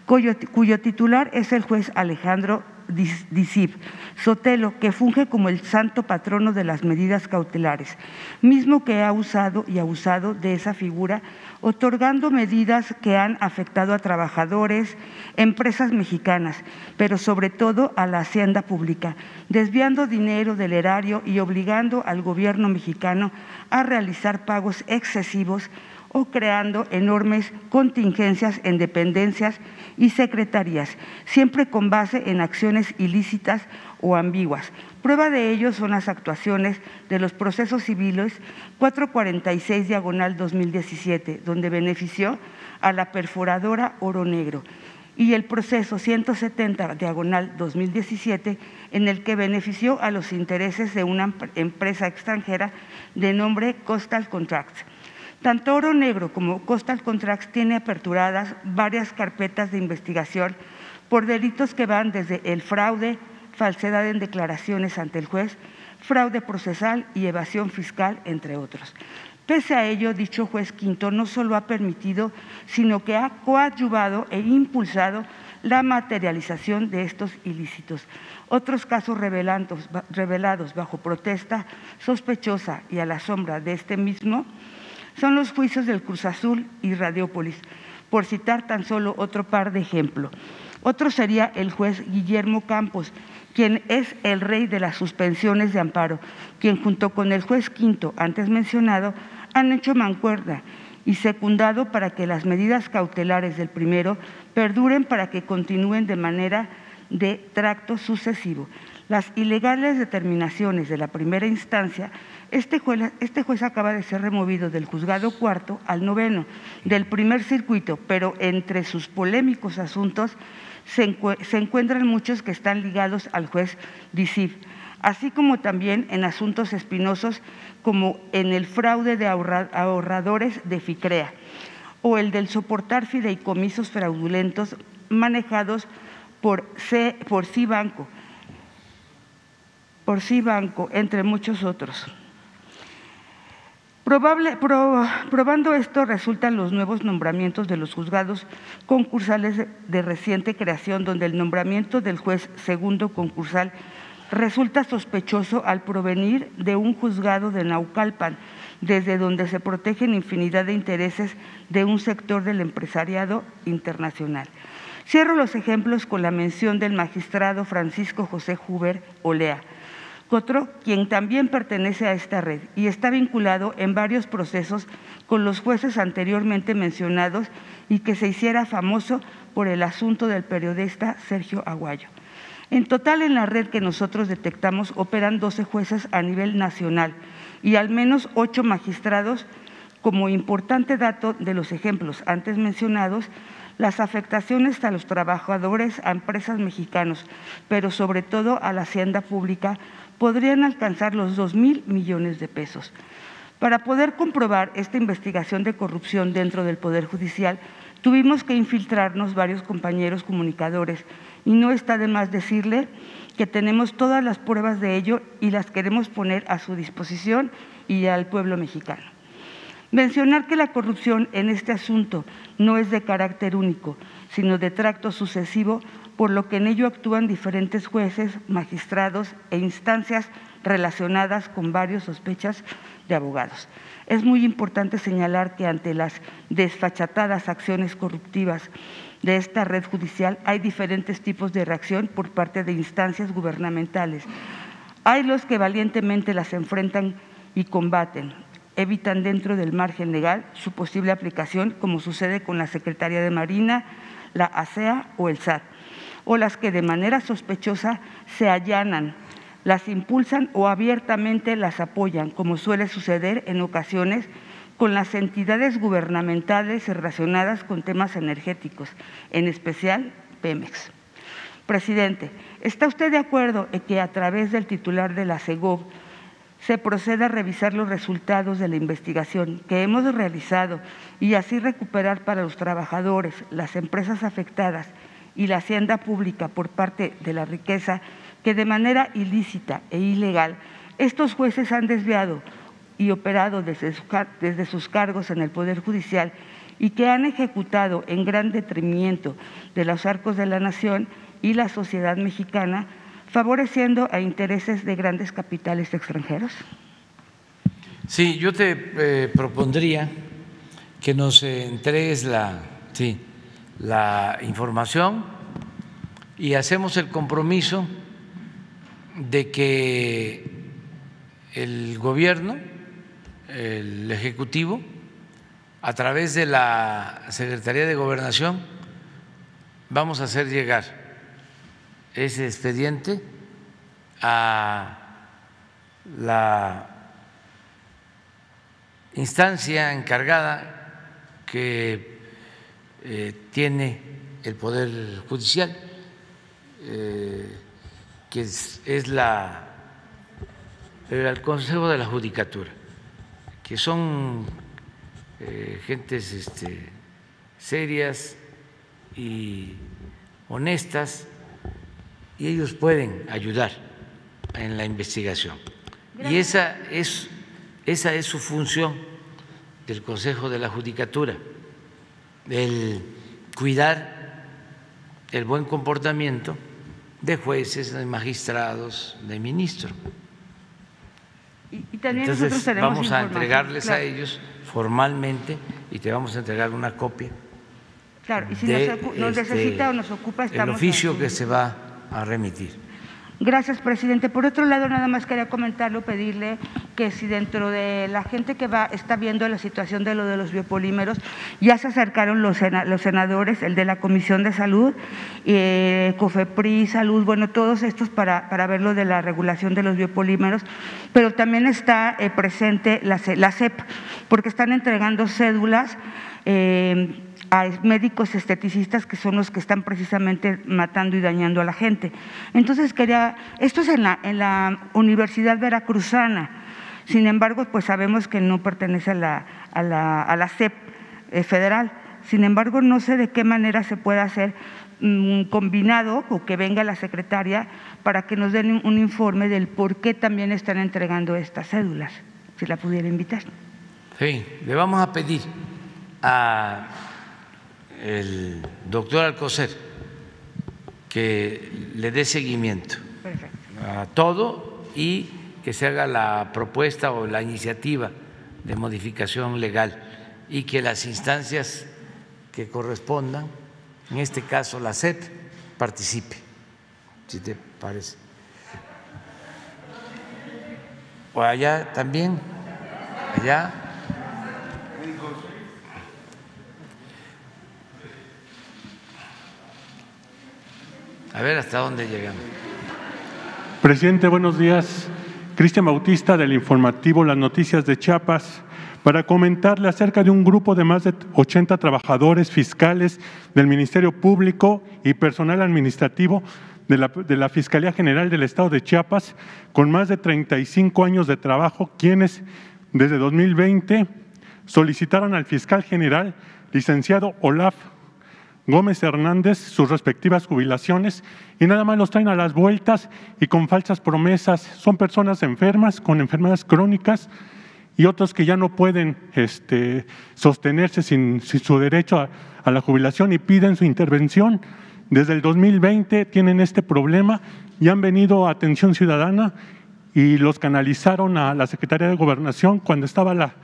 cuyo, titular es el juez Alejandro Disip Sotelo, que funge como el santo patrono de las medidas cautelares, mismo que ha usado y abusado de esa figura, otorgando medidas que han afectado a trabajadores, empresas mexicanas, pero sobre todo a la hacienda pública, desviando dinero del erario y obligando al gobierno mexicano a realizar pagos excesivos o creando enormes contingencias en dependencias y secretarías, siempre con base en acciones ilícitas o ambiguas. Prueba de ello son las actuaciones de los procesos civiles 446 diagonal 2017, donde benefició a la perforadora Oro Negro, y el proceso 170 diagonal 2017, en el que benefició a los intereses de una empresa extranjera de nombre Coastal Contracts. Tanto Oro Negro como Coastal Contracts tiene aperturadas varias carpetas de investigación por delitos que van desde el fraude, falsedad en declaraciones ante el juez, fraude procesal y evasión fiscal, entre otros. Pese a ello, dicho juez quinto no solo ha permitido, sino que ha coadyuvado e impulsado la materialización de estos ilícitos. Otros casos revelados bajo protesta sospechosa y a la sombra de este mismo son los juicios del Cruz Azul y Radiópolis, por citar tan solo otro par de ejemplos. Otro sería el juez Guillermo Campos, quien es el rey de las suspensiones de amparo, quien junto con el juez quinto antes mencionado han hecho mancuerda y secundado para que las medidas cautelares del primero perduren para que continúen de manera de tracto sucesivo. Las ilegales determinaciones de la primera instancia este juez, este juez, acaba de ser removido del juzgado cuarto al noveno del primer circuito, pero entre sus polémicos asuntos se, encuentran muchos que están ligados al juez DICIF, así como también en asuntos espinosos como en el fraude de ahorradores de FICREA o el del soportar fideicomisos fraudulentos manejados por, C, por Cibanco, por Cibanco, entre muchos otros probando esto resultan los nuevos nombramientos de los juzgados concursales de reciente creación, donde el nombramiento del juez segundo concursal resulta sospechoso al provenir de un juzgado de Naucalpan, desde donde se protegen infinidad de intereses de un sector del empresariado internacional. Cierro los ejemplos con la mención del magistrado Francisco José Huber Olea, otro quien también pertenece a esta red y está vinculado en varios procesos con los jueces anteriormente mencionados y que se hiciera famoso por el asunto del periodista Sergio Aguayo. En total, en la red que nosotros detectamos operan 12 jueces a nivel nacional y al menos ocho magistrados. Como importante dato de los ejemplos antes mencionados, las afectaciones a los trabajadores, a empresas mexicanos, pero sobre todo a la hacienda pública, podrían alcanzar los dos mil millones de pesos. Para poder comprobar esta investigación de corrupción dentro del Poder Judicial, tuvimos que infiltrarnos varios compañeros comunicadores y no está de más decirle que tenemos todas las pruebas de ello y las queremos poner a su disposición y al pueblo mexicano. Mencionar que la corrupción en este asunto no es de carácter único, sino de tracto sucesivo, por lo que en ello actúan diferentes jueces, magistrados e instancias relacionadas con varios sospechas de abogados. Es muy importante señalar que ante las desfachatadas acciones corruptivas de esta red judicial hay diferentes tipos de reacción por parte de instancias gubernamentales. Hay los que valientemente las enfrentan y combaten, evitan dentro del margen legal su posible aplicación, como sucede con la Secretaría de Marina, la ASEA o el SAT, o las que de manera sospechosa se allanan, las impulsan o abiertamente las apoyan, como suele suceder en ocasiones con las entidades gubernamentales relacionadas con temas energéticos, en especial Pemex. Presidente, ¿está usted de acuerdo en que a través del titular de la CEGOV se proceda a revisar los resultados de la investigación que hemos realizado y así recuperar para los trabajadores, las empresas afectadas y la hacienda pública por parte de la riqueza que de manera ilícita e ilegal estos jueces han desviado y operado desde, sus cargos en el Poder Judicial y que han ejecutado en gran detrimento de los arcos de la nación y la sociedad mexicana, favoreciendo a intereses de grandes capitales extranjeros? Sí, yo te eh, propondría que nos entregues la, sí, la información y hacemos el compromiso de que el gobierno el Ejecutivo, a través de la Secretaría de Gobernación, vamos a hacer llegar ese expediente a la instancia encargada que eh, tiene el Poder Judicial, eh, que es, la, el Consejo de la Judicatura que son eh, gentes este, serias y honestas y ellos pueden ayudar en la investigación. Y esa es, esa es su función del Consejo de la Judicatura, el cuidar el buen comportamiento de jueces, de magistrados, de ministros. Y, también tenemos vamos a entregarles a ellos formalmente y te vamos a entregar una copia. Claro, y si nos, necesita o nos ocupa, estamos. El oficio que se va a remitir. Gracias, presidente. Por otro lado, nada más quería comentarlo, pedirle que si dentro de la gente que va está viendo la situación de lo de los biopolímeros, ya se acercaron los, senadores, el de la Comisión de Salud, eh, COFEPRI, Salud, bueno, todos estos para, para ver lo de la regulación de los biopolímeros, pero también está eh, presente la, la CEP, porque están entregando cédulas. Eh, a médicos esteticistas que son los que están precisamente matando y dañando a la gente. Entonces quería, esto es en la, en la Universidad Veracruzana, sin embargo, pues sabemos que no pertenece a la, a la, a la CEP eh, federal, sin embargo, no sé de qué manera se puede hacer un combinado o que venga la secretaria para que nos den un informe del por qué también están entregando estas cédulas, si la pudiera invitar. Sí, le vamos a pedir a el doctor Alcocer que le dé seguimiento a todo y que se haga la propuesta o la iniciativa de modificación legal y que las instancias que correspondan, en este caso la SEP, participe, si te parece. O allá también, allá. A ver hasta dónde llegamos. Presidente, buenos días. Cristian Bautista del informativo Las Noticias de Chiapas para comentarle acerca de un grupo de más de 80 trabajadores fiscales del Ministerio Público y personal administrativo de la, de la, Fiscalía General del Estado de Chiapas, con más de 35 años de trabajo, quienes desde 2020 solicitaron al fiscal general, licenciado Olaf Gómez Hernández sus respectivas jubilaciones y nada más los traen a las vueltas y con falsas promesas. Son personas enfermas, con enfermedades crónicas y otros que ya no pueden este, sostenerse sin, su derecho a, a la jubilación y piden su intervención. Desde el 2020 tienen este problema y han venido a atención ciudadana y los canalizaron a la Secretaría de Gobernación cuando estaba la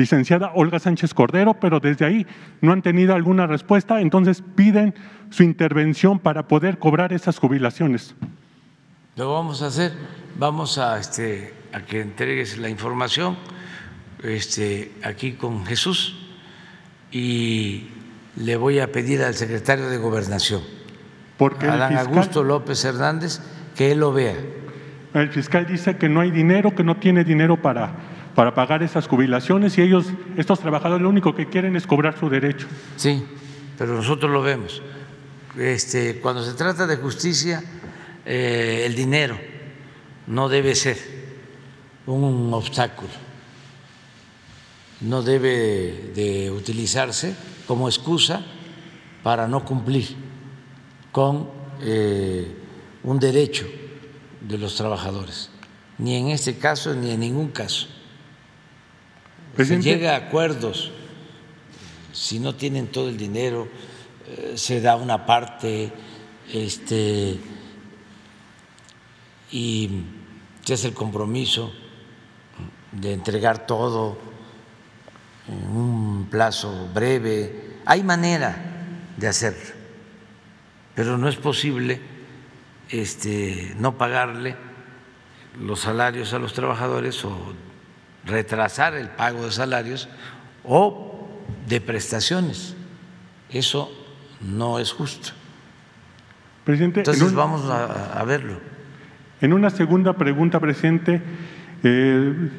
licenciada Olga Sánchez Cordero, pero desde ahí no han tenido alguna respuesta, entonces piden su intervención para poder cobrar esas jubilaciones. Lo vamos a hacer, vamos a, este, a que entregues la información este, aquí con Jesús y le voy a pedir al secretario de Gobernación, Porque Adán fiscal, Augusto López Hernández, que él lo vea. El fiscal dice que no hay dinero, que no tiene dinero para para pagar esas jubilaciones y ellos, estos trabajadores, lo único que quieren es cobrar su derecho. Sí, pero nosotros lo vemos. Este, cuando se trata de justicia, eh, el dinero no debe ser un obstáculo, no debe de utilizarse como excusa para no cumplir con eh, un derecho de los trabajadores, ni en este caso ni en ningún caso. Presidente. Se llega a acuerdos, si no tienen todo el dinero, eh, se da una parte este, y se hace el compromiso de entregar todo en un plazo breve. Hay manera de hacerlo, pero no es posible este, no pagarle los salarios a los trabajadores o retrasar el pago de salarios o de prestaciones. Eso no es justo. Presidente, Entonces en un- vamos a, a verlo. En una segunda pregunta, presidente, eh,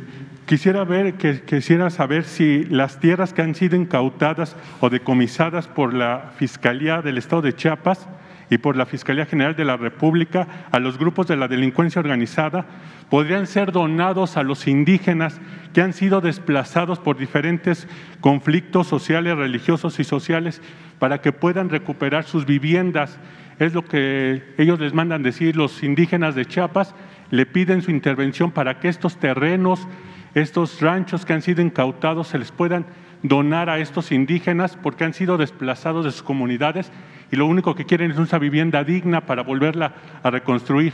quisiera ver, que, quisiera saber si las tierras que han sido incautadas o decomisadas por la Fiscalía del Estado de Chiapas y por la Fiscalía General de la República a los grupos de la delincuencia organizada podrían ser donados a los indígenas que han sido desplazados por diferentes conflictos sociales, religiosos y sociales para que puedan recuperar sus viviendas. Es lo que ellos les mandan decir los indígenas de Chiapas, le piden su intervención para que estos terrenos, estos ranchos que han sido incautados se les puedan donar a estos indígenas porque han sido desplazados de sus comunidades y lo único que quieren es una vivienda digna para volverla a reconstruir.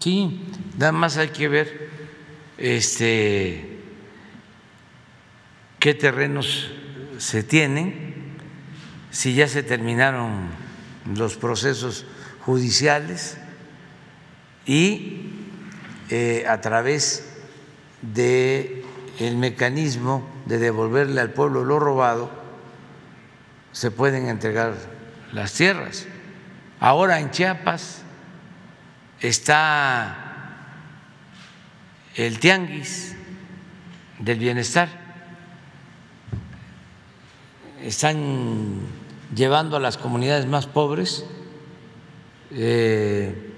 Sí, nada más hay que ver este, qué terrenos se tienen, si ya se terminaron los procesos judiciales y eh, a través de el mecanismo de devolverle al pueblo lo robado se pueden entregar las tierras. Ahora en Chiapas está el tianguis del bienestar. Están llevando a las comunidades más pobres eh,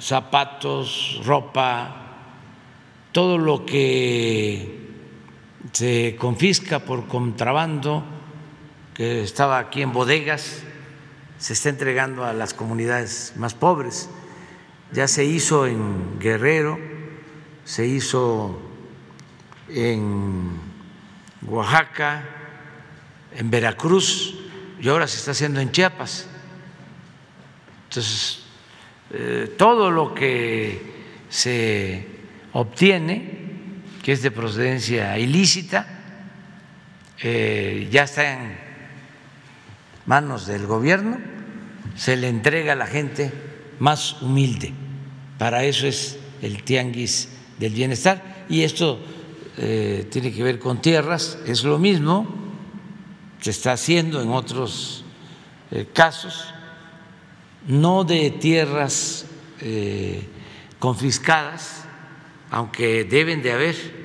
zapatos, ropa, todo lo que se confisca por contrabando, que estaba aquí en bodegas, se está entregando a las comunidades más pobres. Ya se hizo en Guerrero, se hizo en Oaxaca, en Veracruz y ahora se está haciendo en Chiapas. Entonces, eh, todo lo que se obtiene, que es de procedencia ilícita, eh, ya está en manos del gobierno, se le entrega a la gente más humilde. Para eso es el tianguis del bienestar. Y esto eh, tiene que ver con tierras, es lo mismo, se está haciendo en otros eh, casos, no de tierras eh, confiscadas, aunque deben de haber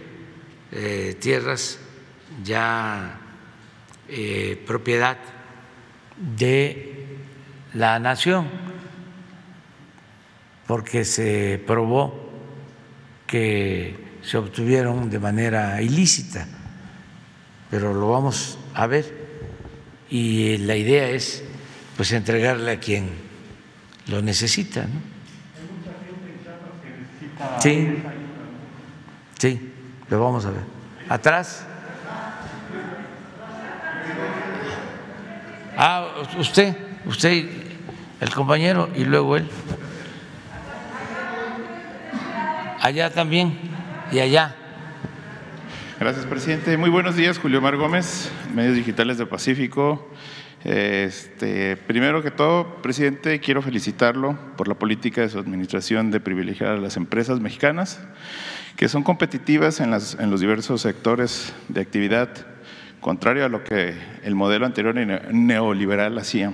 tierras ya propiedad de la nación, porque se probó que se obtuvieron de manera ilícita, pero lo vamos a ver y la idea es pues entregarle a quien lo necesita. ¿no? Sí, sí, lo vamos a ver. Atrás. Ah, usted, usted, el compañero y luego él. Allá también y allá. Gracias, presidente. Muy buenos días, Julio Mar Gómez, Medios Digitales del Pacífico. Este, primero que todo, presidente, quiero felicitarlo por la política de su administración de privilegiar a las empresas mexicanas que son competitivas en, las, en los diversos sectores de actividad, contrario a lo que el modelo anterior neoliberal hacía,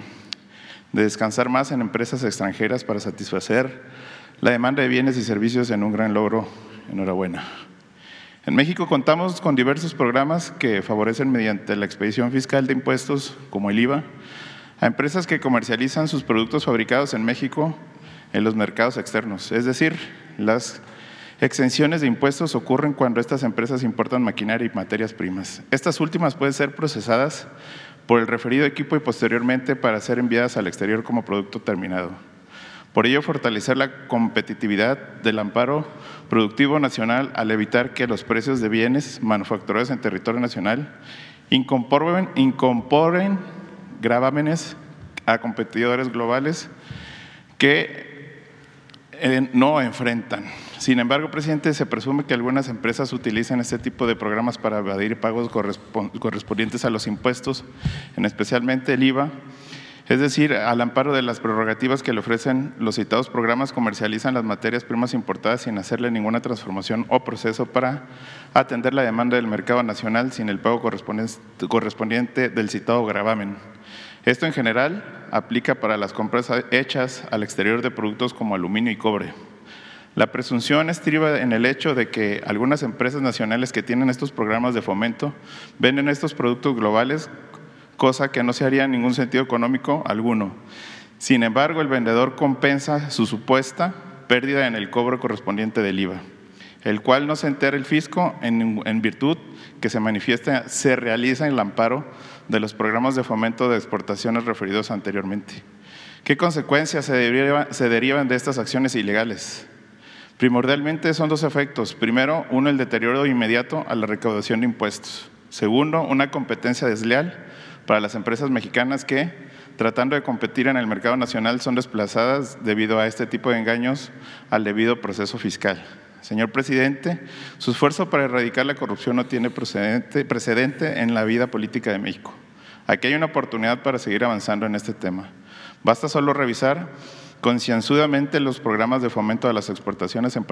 de descansar más en empresas extranjeras para satisfacer la demanda de bienes y servicios en un gran logro Enhorabuena. En México contamos con diversos programas que favorecen mediante la expedición fiscal de impuestos, como el IVA, a empresas que comercializan sus productos fabricados en México en los mercados externos. Es decir, las exenciones de impuestos ocurren cuando estas empresas importan maquinaria y materias primas. Estas últimas pueden ser procesadas por el referido equipo y posteriormente para ser enviadas al exterior como producto terminado. Por ello, fortalecer la competitividad del amparo productivo nacional al evitar que los precios de bienes manufacturados en territorio nacional incorporen, gravámenes a competidores globales que eh, no enfrentan. Sin embargo, presidente, se presume que algunas empresas utilizan este tipo de programas para evadir pagos correspondientes a los impuestos, en especialmente el IVA, es decir, al amparo de las prerrogativas que le ofrecen los citados programas, comercializan las materias primas importadas sin hacerle ninguna transformación o proceso para atender la demanda del mercado nacional sin el pago correspondiente del citado gravamen. Esto en general aplica para las compras hechas al exterior de productos como aluminio y cobre. La presunción estriba en el hecho de que algunas empresas nacionales que tienen estos programas de fomento venden estos productos globales cosa que no se haría en ningún sentido económico alguno. Sin embargo, el vendedor compensa su supuesta pérdida en el cobro correspondiente del IVA, el cual no se entera el fisco en, virtud que se manifiesta, se realiza en el amparo de los programas de fomento de exportaciones referidos anteriormente. ¿Qué consecuencias se, se derivan de estas acciones ilegales? Primordialmente son dos efectos. Primero, uno, el deterioro inmediato a la recaudación de impuestos. Segundo, una competencia desleal para las empresas mexicanas que, tratando de competir en el mercado nacional, son desplazadas debido a este tipo de engaños al debido proceso fiscal. Señor presidente, su esfuerzo para erradicar la corrupción no tiene precedente, en la vida política de México. Aquí hay una oportunidad para seguir avanzando en este tema. Basta solo revisar concienzudamente los programas de fomento a las exportaciones, en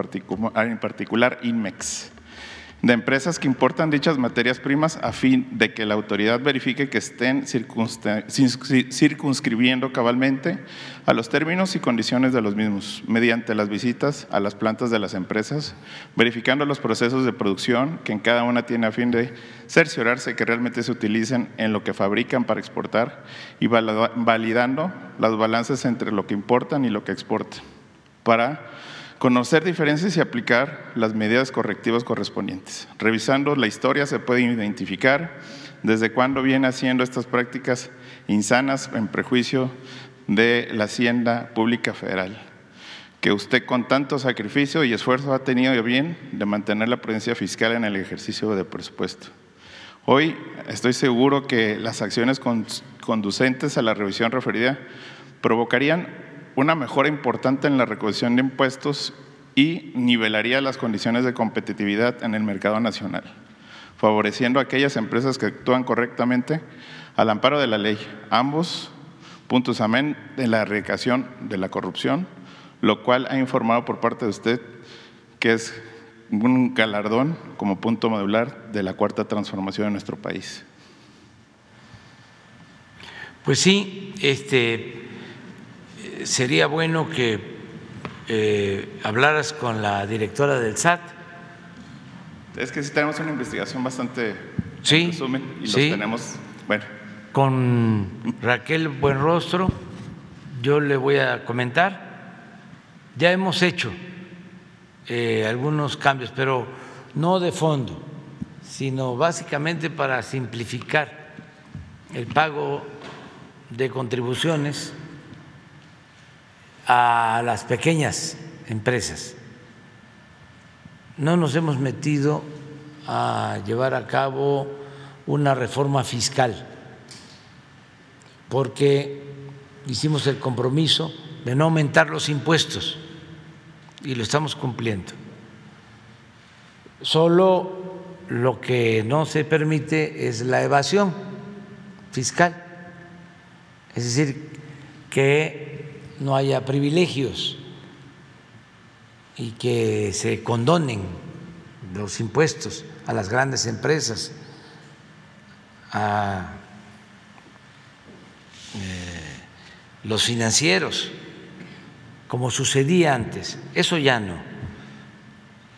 en particular INMEX de empresas que importan dichas materias primas a fin de que la autoridad verifique que estén circunscribiendo cabalmente a los términos y condiciones de los mismos, mediante las visitas a las plantas de las empresas, verificando los procesos de producción que en cada una tiene a fin de cerciorarse que realmente se utilicen en lo que fabrican para exportar y validando las balances entre lo que importan y lo que exportan, para Conocer diferencias y aplicar las medidas correctivas correspondientes. Revisando la historia se puede identificar desde cuándo viene haciendo estas prácticas insanas en prejuicio de la Hacienda Pública Federal, que usted con tanto sacrificio y esfuerzo ha tenido bien de mantener la prudencia fiscal en el ejercicio de presupuesto. Hoy estoy seguro que las acciones conducentes a la revisión referida provocarían una mejora importante en la recaudación de impuestos y nivelaría las condiciones de competitividad en el mercado nacional, favoreciendo a aquellas empresas que actúan correctamente al amparo de la ley. Ambos puntos amén de la erradicación de la corrupción, lo cual ha informado por parte de usted que es un galardón como punto modular de la cuarta transformación de nuestro país. Pues sí, este sería bueno que eh, hablaras con la directora del SAT. Es que sí tenemos una investigación bastante sí, resumen y sí. los tenemos, bueno. Con Raquel Buenrostro, yo le voy a comentar. Ya hemos hecho eh, algunos cambios, pero no de fondo, sino básicamente para simplificar el pago de contribuciones a las pequeñas empresas. No nos hemos metido a llevar a cabo una reforma fiscal porque hicimos el compromiso de no aumentar los impuestos y lo estamos cumpliendo. Solo lo que no se permite es la evasión fiscal, es decir, que no haya privilegios y que se condonen los impuestos a las grandes empresas, a eh, los financieros, como sucedía antes. Eso ya no.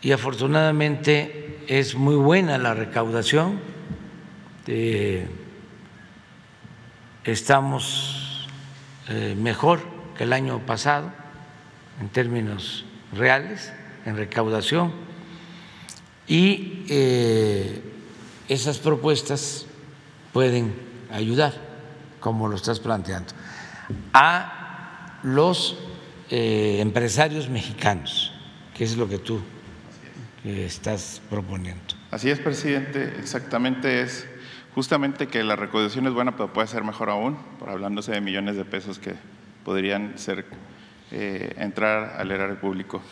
Y afortunadamente es muy buena la recaudación. Eh, estamos eh, mejor que el año pasado en términos reales, en recaudación, y esas propuestas pueden ayudar como lo estás planteando, a los eh, empresarios mexicanos, que es lo que tú estás proponiendo. Así es, presidente, exactamente es justamente que la recaudación es buena, pero puede ser mejor aún, por hablándose de millones de pesos que podrían ser eh, entrar al erario público.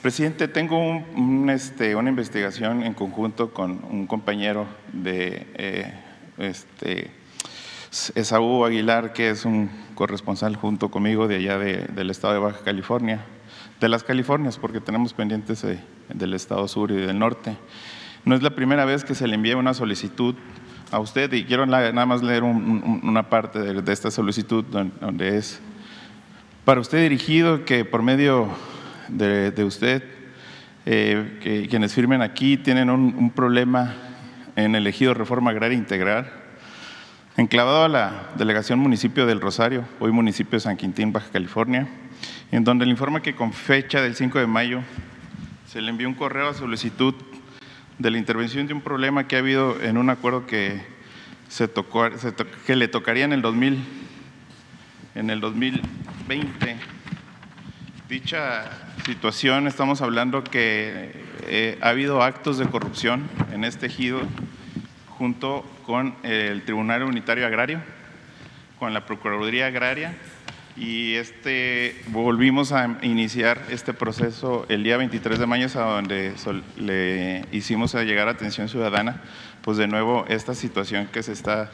Presidente, tengo este, una investigación en conjunto con un compañero de eh, este, Esaú Aguilar, que es un corresponsal junto conmigo de allá del estado de Baja California, de las Californias, porque tenemos pendientes del estado sur y del norte. No es la primera vez que se le envía una solicitud a usted y quiero nada más leer una parte de, esta solicitud donde, es para usted dirigido que por medio de, usted, eh, que quienes firmen aquí tienen un, problema en el ejido Reforma Agraria Integral enclavado a la delegación municipio del Rosario, hoy municipio de San Quintín, Baja California, en donde le informa que con fecha del 5 de mayo se le envió un correo a solicitud de la intervención de un problema que ha habido en un acuerdo que, se tocó, que le tocaría en el, 2000, en el 2020. Dicha situación, estamos hablando que eh, ha habido actos de corrupción en este ejido junto con el Tribunal Unitario Agrario, con la Procuraduría Agraria y este, volvimos a iniciar este proceso el día 23 de mayo, a donde le hicimos llegar atención ciudadana, pues de nuevo esta situación que se está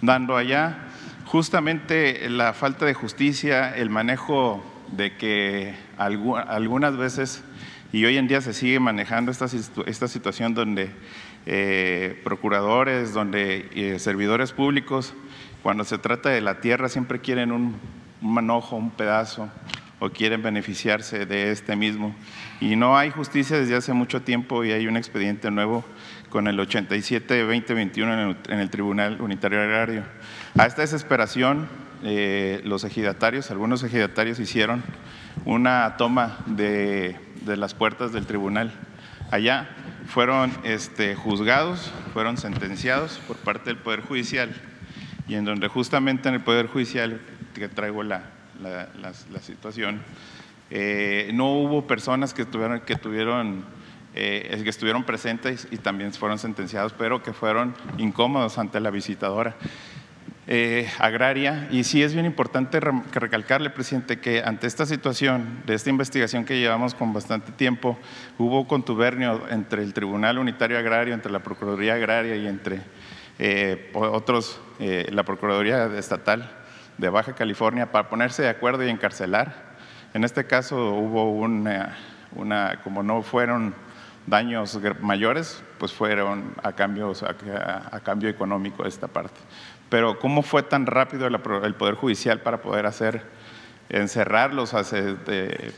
dando allá, justamente la falta de justicia, el manejo de que algunas veces, y hoy en día se sigue manejando esta, situación donde eh, procuradores, donde eh, servidores públicos, cuando se trata de la tierra, siempre quieren un, manojo, un pedazo, o quieren beneficiarse de este mismo. Y no hay justicia desde hace mucho tiempo y hay un expediente nuevo con el 87-2021 en, el Tribunal Unitario Agrario. A esta desesperación, eh, los ejidatarios, algunos ejidatarios hicieron una toma de, las puertas del tribunal allá fueron este, juzgados, fueron sentenciados por parte del Poder Judicial y en donde justamente en el Poder Judicial, que traigo la, la, situación, eh, no hubo personas que, tuvieron, que, tuvieron, eh, que estuvieron presentes y también fueron sentenciados, pero que fueron incómodos ante la visitadora. Eh, agraria. Y sí es bien importante recalcarle, presidente, que ante esta situación de esta investigación que llevamos con bastante tiempo, hubo contubernio entre el Tribunal Unitario Agrario, entre la Procuraduría Agraria y entre eh, otros, eh, la Procuraduría Estatal de Baja California, para ponerse de acuerdo y encarcelar. En este caso hubo una, como no fueron daños mayores, pues fueron a, cambios, a, cambio económico de esta parte. Pero ¿cómo fue tan rápido el, Poder Judicial para poder hacer, encerrarlos,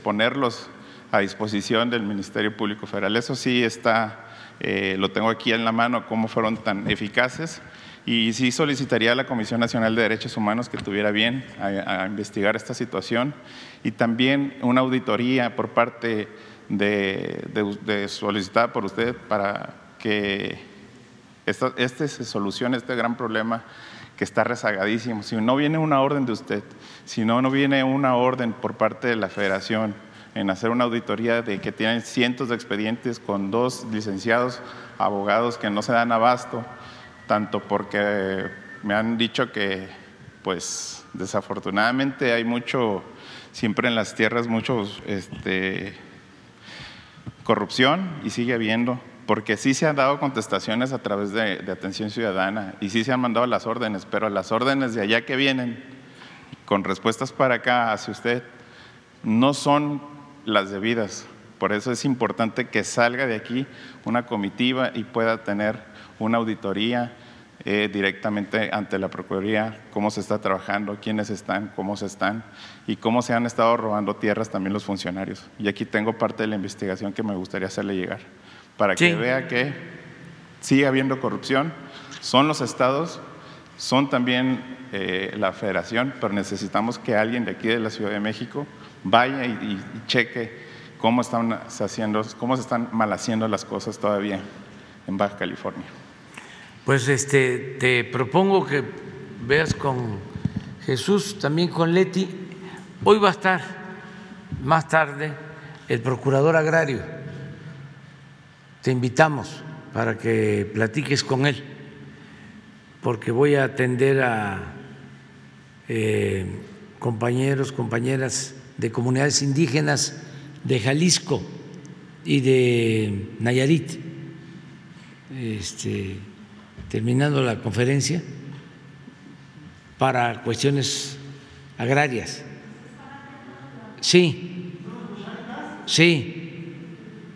ponerlos a disposición del Ministerio Público Federal? Eso sí está, eh, lo tengo aquí en la mano, cómo fueron tan eficaces. Y sí solicitaría a la Comisión Nacional de Derechos Humanos que tuviera bien a, investigar esta situación y también una auditoría por parte de, solicitada por usted para que este se solucione este gran problema que está rezagadísimo. Si no viene una orden de usted, si no, no viene una orden por parte de la federación en hacer una auditoría de que tienen cientos de expedientes con dos licenciados abogados que no se dan abasto, tanto porque me han dicho que, pues, desafortunadamente hay mucho, siempre en las tierras, muchos, este, corrupción y sigue habiendo, porque sí se han dado contestaciones a través de, atención ciudadana y sí se han mandado las órdenes, pero las órdenes de allá que vienen, con respuestas para acá hacia usted, no son las debidas. Por eso es importante que salga de aquí una comitiva y pueda tener una auditoría eh, directamente ante la Procuraduría, cómo se está trabajando, quiénes están, cómo se están y cómo se han estado robando tierras también los funcionarios. Y aquí tengo parte de la investigación que me gustaría hacerle llegar, para que vea que sigue habiendo corrupción, son los estados, son también eh, la federación, pero necesitamos que alguien de aquí de la Ciudad de México vaya y, y cheque cómo están haciendo, cómo se están mal haciendo las cosas todavía en Baja California. Pues este, te propongo que veas con Jesús, también con Leti. Hoy va a estar más tarde el procurador agrario. Te invitamos para que platiques con él, porque voy a atender a eh, compañeros, compañeras de comunidades indígenas de Jalisco y de Nayarit. Este, terminando la conferencia para cuestiones agrarias. Sí, sí,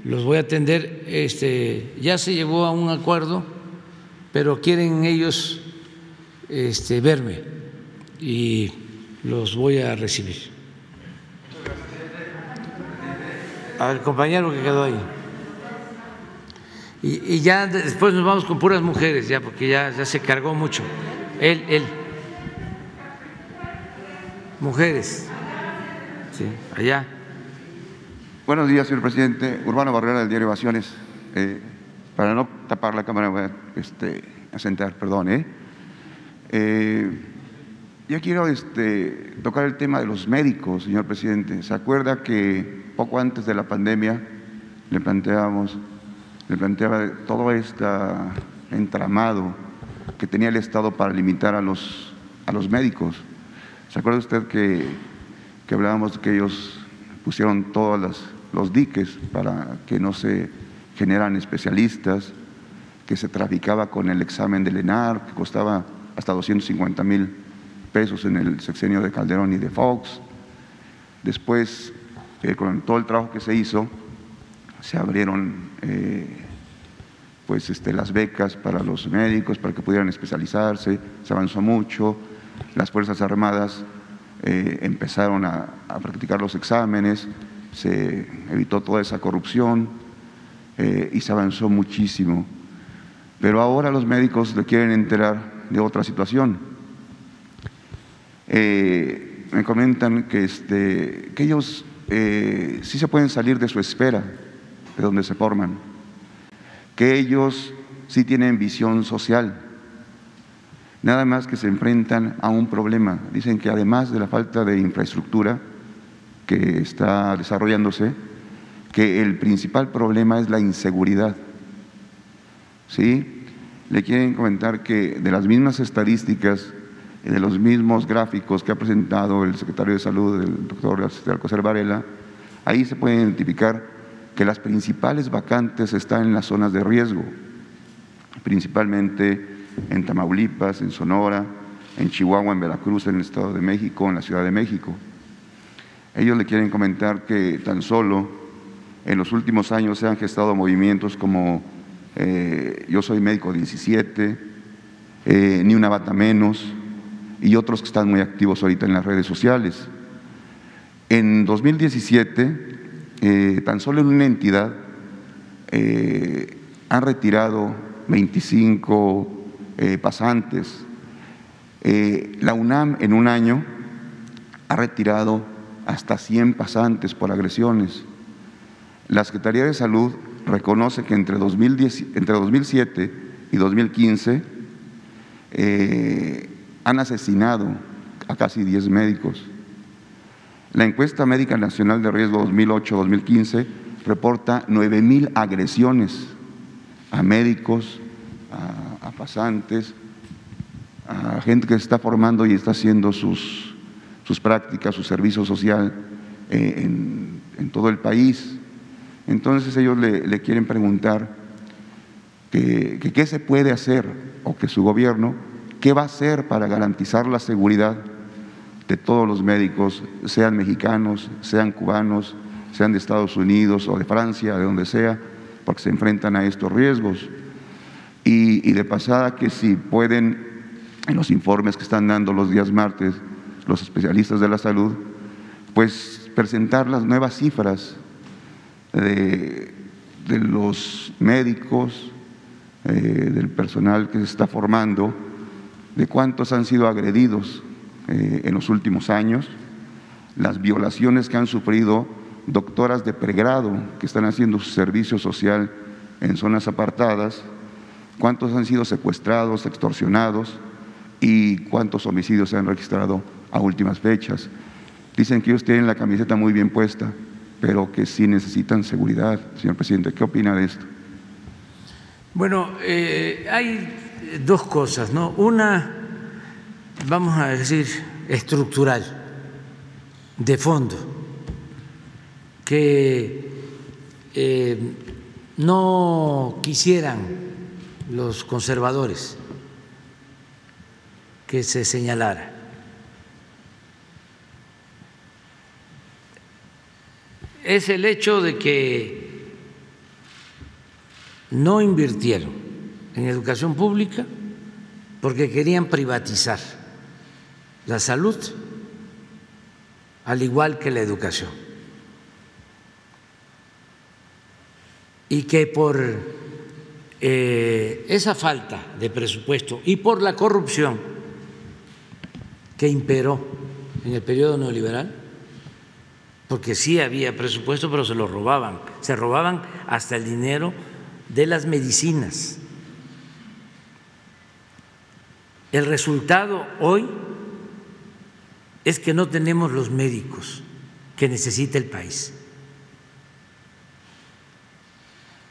los voy a atender. Este, ya se llegó a un acuerdo, pero quieren ellos este, verme y los voy a recibir. Al compañero que quedó ahí. Y, ya después nos vamos con puras mujeres, ya porque ya, ya se cargó mucho. Él, él. Mujeres. Sí, allá. Buenos días, señor presidente. Urbano Barrera del diario Evasiones. Eh, para no tapar la cámara, voy a este, sentar, perdón. ¿eh? Eh, yo quiero este, tocar el tema de los médicos, señor presidente. ¿Se acuerda que poco antes de la pandemia le planteábamos le planteaba todo este entramado que tenía el Estado para limitar a los, a los médicos. ¿Se acuerda usted que, que hablábamos que ellos pusieron todos los diques para que no se generan especialistas, que se traficaba con el examen del ENAR, que costaba hasta 250 mil pesos en el sexenio de Calderón y de Fox. Después, eh, con todo el trabajo que se hizo, se abrieron eh, pues, este, las becas para los médicos, para que pudieran especializarse, se avanzó mucho, las Fuerzas Armadas eh, empezaron a, practicar los exámenes, se evitó toda esa corrupción eh, y se avanzó muchísimo. Pero ahora los médicos le quieren enterar de otra situación. me comentan que, este, ellos sí se pueden salir de su esfera de donde se forman, que ellos sí tienen visión social, nada más que se enfrentan a un problema. Dicen que además de la falta de infraestructura que está desarrollándose, que el principal problema es la inseguridad. ¿Sí? Le quieren comentar que de las mismas estadísticas de los mismos gráficos que ha presentado el secretario de Salud, el doctor Alcocer Varela, ahí se puede identificar que las principales vacantes están en las zonas de riesgo, principalmente en Tamaulipas, en Sonora, en Chihuahua, en Veracruz, en el Estado de México, en la Ciudad de México. Ellos le quieren comentar que tan solo en los últimos años se han gestado movimientos como eh, Yo Soy Médico 17, eh, Ni una bata menos y otros que están muy activos ahorita en las redes sociales. En 2017, eh, tan solo en una entidad han retirado 25 pasantes. la UNAM en un año ha retirado hasta 100 pasantes por agresiones. La Secretaría de Salud reconoce que entre, 2010, entre 2007 y 2015 eh, han asesinado a casi 10 médicos. La encuesta médica nacional de riesgo 2008-2015 reporta 9 mil agresiones a médicos, a, pasantes, a gente que se está formando y está haciendo sus, sus prácticas, su servicio social eh, en, todo el país. Entonces ellos le, quieren preguntar que, qué se puede hacer o que su gobierno, qué va a hacer para garantizar la seguridad de todos los médicos, sean mexicanos, sean cubanos, sean de Estados Unidos o de Francia, de donde sea, porque se enfrentan a estos riesgos. Y, y de pasada que si pueden, en los informes que están dando los días martes los especialistas de la salud, pues presentar las nuevas cifras de, los médicos, eh, del personal que se está formando, de cuántos han sido agredidos eh, en los últimos años, las violaciones que han sufrido doctoras de pregrado que están haciendo su servicio social en zonas apartadas, cuántos han sido secuestrados, extorsionados y cuántos homicidios se han registrado a últimas fechas. Dicen que ellos tienen la camiseta muy bien puesta, pero que sí necesitan seguridad. Señor presidente, ¿qué opina de esto? Bueno, eh, hay dos cosas, ¿no? Una, vamos a decir, estructural, de fondo, que eh, no quisieran los conservadores que se señalara es el hecho de que no invirtieron en educación pública porque querían privatizar la salud, al igual que la educación. Y que por eh, esa falta de presupuesto y por la corrupción que imperó en el periodo neoliberal, porque sí había presupuesto, pero se lo robaban, se robaban hasta el dinero de las medicinas. El resultado hoy es que no tenemos los médicos que necesita el país.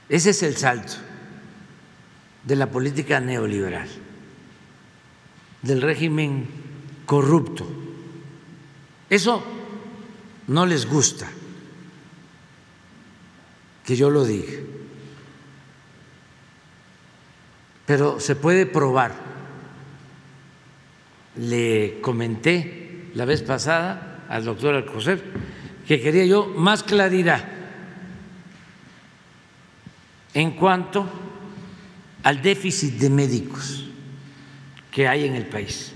Ese es el salto de la política neoliberal, del régimen corrupto. Eso no les gusta que yo lo diga, pero se puede probar. Le comenté la vez pasada al doctor Alcocer que quería yo más claridad en cuanto al déficit de médicos que hay en el país.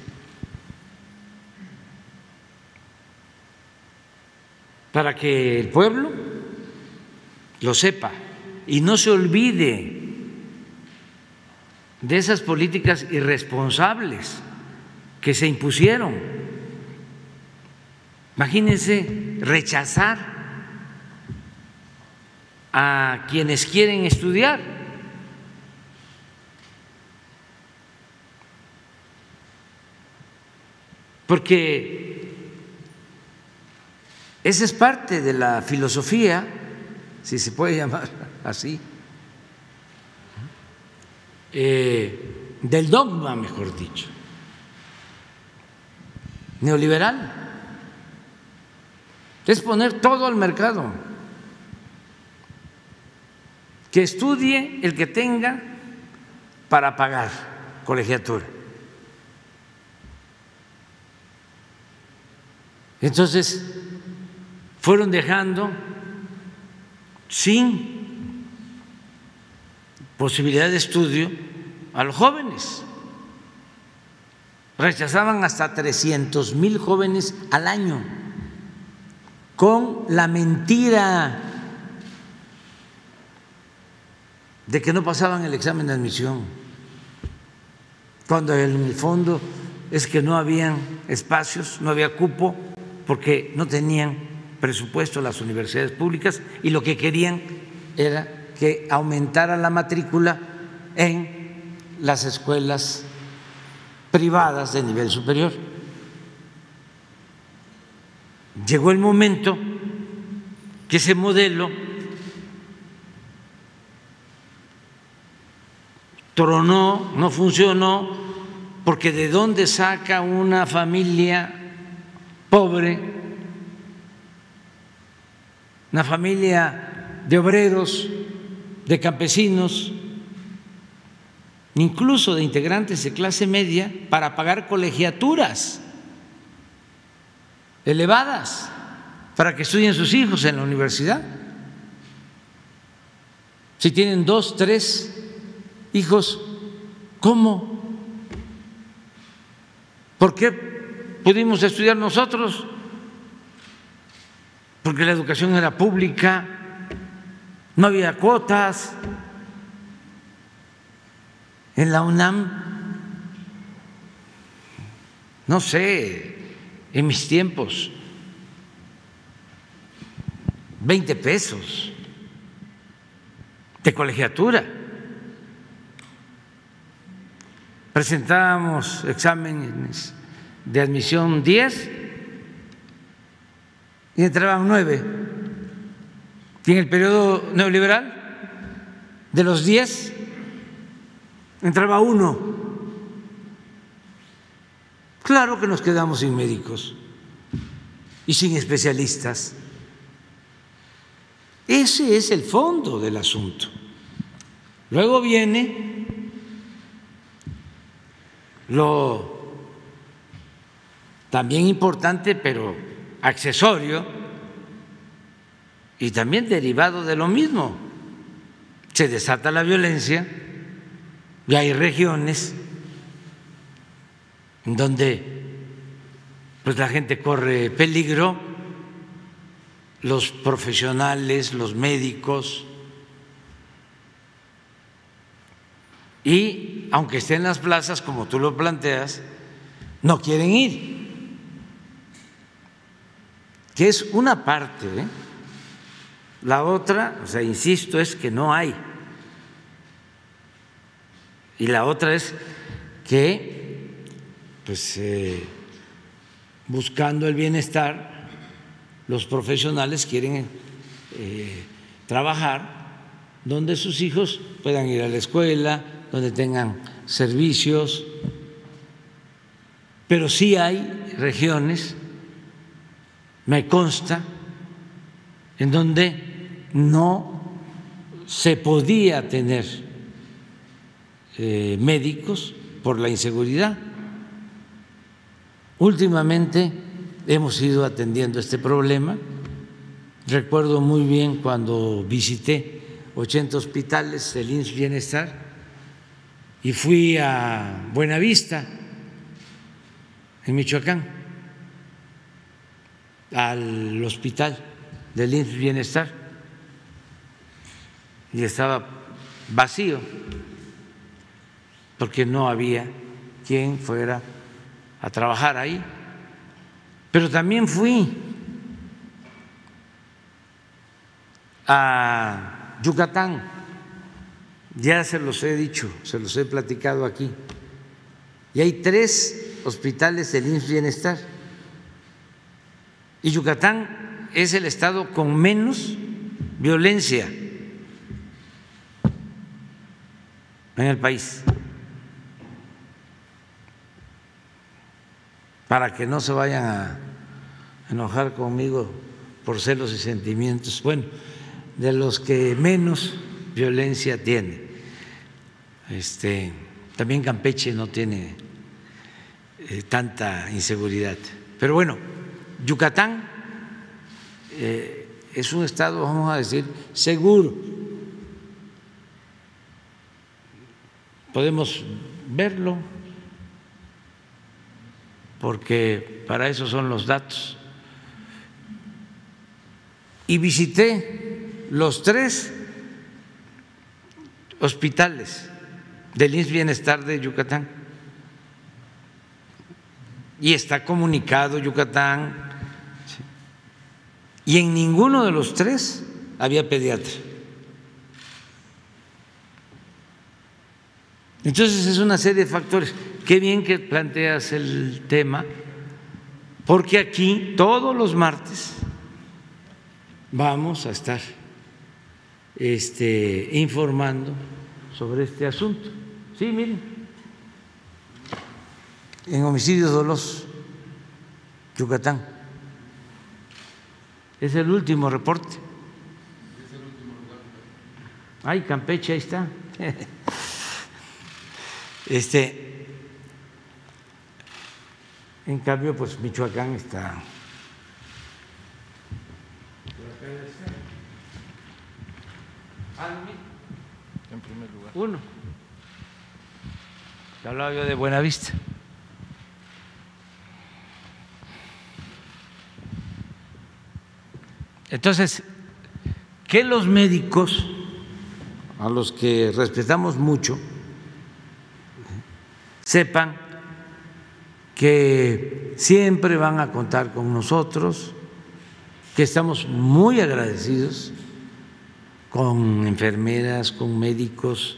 Para que el pueblo lo sepa y no se olvide de esas políticas irresponsables que se impusieron. Imagínense rechazar a quienes quieren estudiar. Porque esa es parte de la filosofía, si se puede llamar así, eh, del dogma, mejor dicho, neoliberal. Es poner todo al mercado. Que estudie el que tenga para pagar colegiatura. Entonces, fueron dejando sin posibilidad de estudio a los jóvenes. Rechazaban hasta 300 mil jóvenes al año con la mentira de que no pasaban el examen de admisión, cuando en el fondo es que no habían espacios, no había cupo, porque no tenían presupuesto las universidades públicas y lo que querían era que aumentara la matrícula en las escuelas privadas de nivel superior. Llegó el momento que ese modelo tronó, no funcionó, porque de dónde saca una familia pobre, una familia de obreros, de campesinos, incluso de integrantes de clase media, para pagar colegiaturas elevadas para que estudien sus hijos en la universidad. Si tienen dos, tres hijos, ¿cómo? ¿Por qué pudimos estudiar nosotros? Porque la educación era pública, no había cuotas. En la UNAM, no sé, en mis tiempos, 20 pesos de colegiatura. Presentábamos exámenes de admisión 10 y entraban 9. Y en el periodo neoliberal, de los 10, entraba uno. Claro que nos quedamos sin médicos y sin especialistas. Ese es el fondo del asunto. Luego viene lo también importante, pero accesorio, y también derivado de lo mismo. Se desata la violencia y hay regiones en donde pues la gente corre peligro, los profesionales, los médicos, y aunque estén en las plazas, como tú lo planteas, no quieren ir, que es una parte. ¿eh? La otra, o sea, insisto, es que no hay. Y la otra es que, pues, eh, buscando el bienestar, los profesionales quieren eh, trabajar donde sus hijos puedan ir a la escuela, donde tengan servicios, pero sí hay regiones, me consta, en donde no se podía tener eh, médicos por la inseguridad. Últimamente hemos ido atendiendo este problema. Recuerdo muy bien cuando visité 80 hospitales del INS Bienestar y fui a Buenavista, en Michoacán, al hospital del INS Bienestar y estaba vacío porque no había quien fuera a trabajar ahí. Pero también fui a Yucatán ya se los he dicho, se los he platicado aquí. Y hay tres hospitales del INS Bienestar. Y Yucatán es el estado con menos violencia en el país. para que no se vayan a enojar conmigo por celos y sentimientos, bueno, de los que menos violencia tiene. Este, también Campeche no tiene eh, tanta inseguridad. Pero bueno, Yucatán eh, es un estado, vamos a decir, seguro. Podemos verlo, porque para eso son los datos. Y visité los tres hospitales del INS Bienestar de Yucatán. Y está comunicado Yucatán. Y en ninguno de los tres había pediatra. Entonces es una serie de factores. Qué bien que planteas el tema, porque aquí todos los martes vamos a estar este, informando sobre este asunto. Sí, miren, en homicidios dolosos, Yucatán. Es el último reporte. Ay, Campeche, ahí está. Este, en cambio, pues Michoacán está. En primer lugar. Uno. Te hablaba yo de Buenavista. Entonces, que los médicos, a los que respetamos mucho, sepan que siempre van a contar con nosotros, que estamos muy agradecidos con enfermeras, con médicos,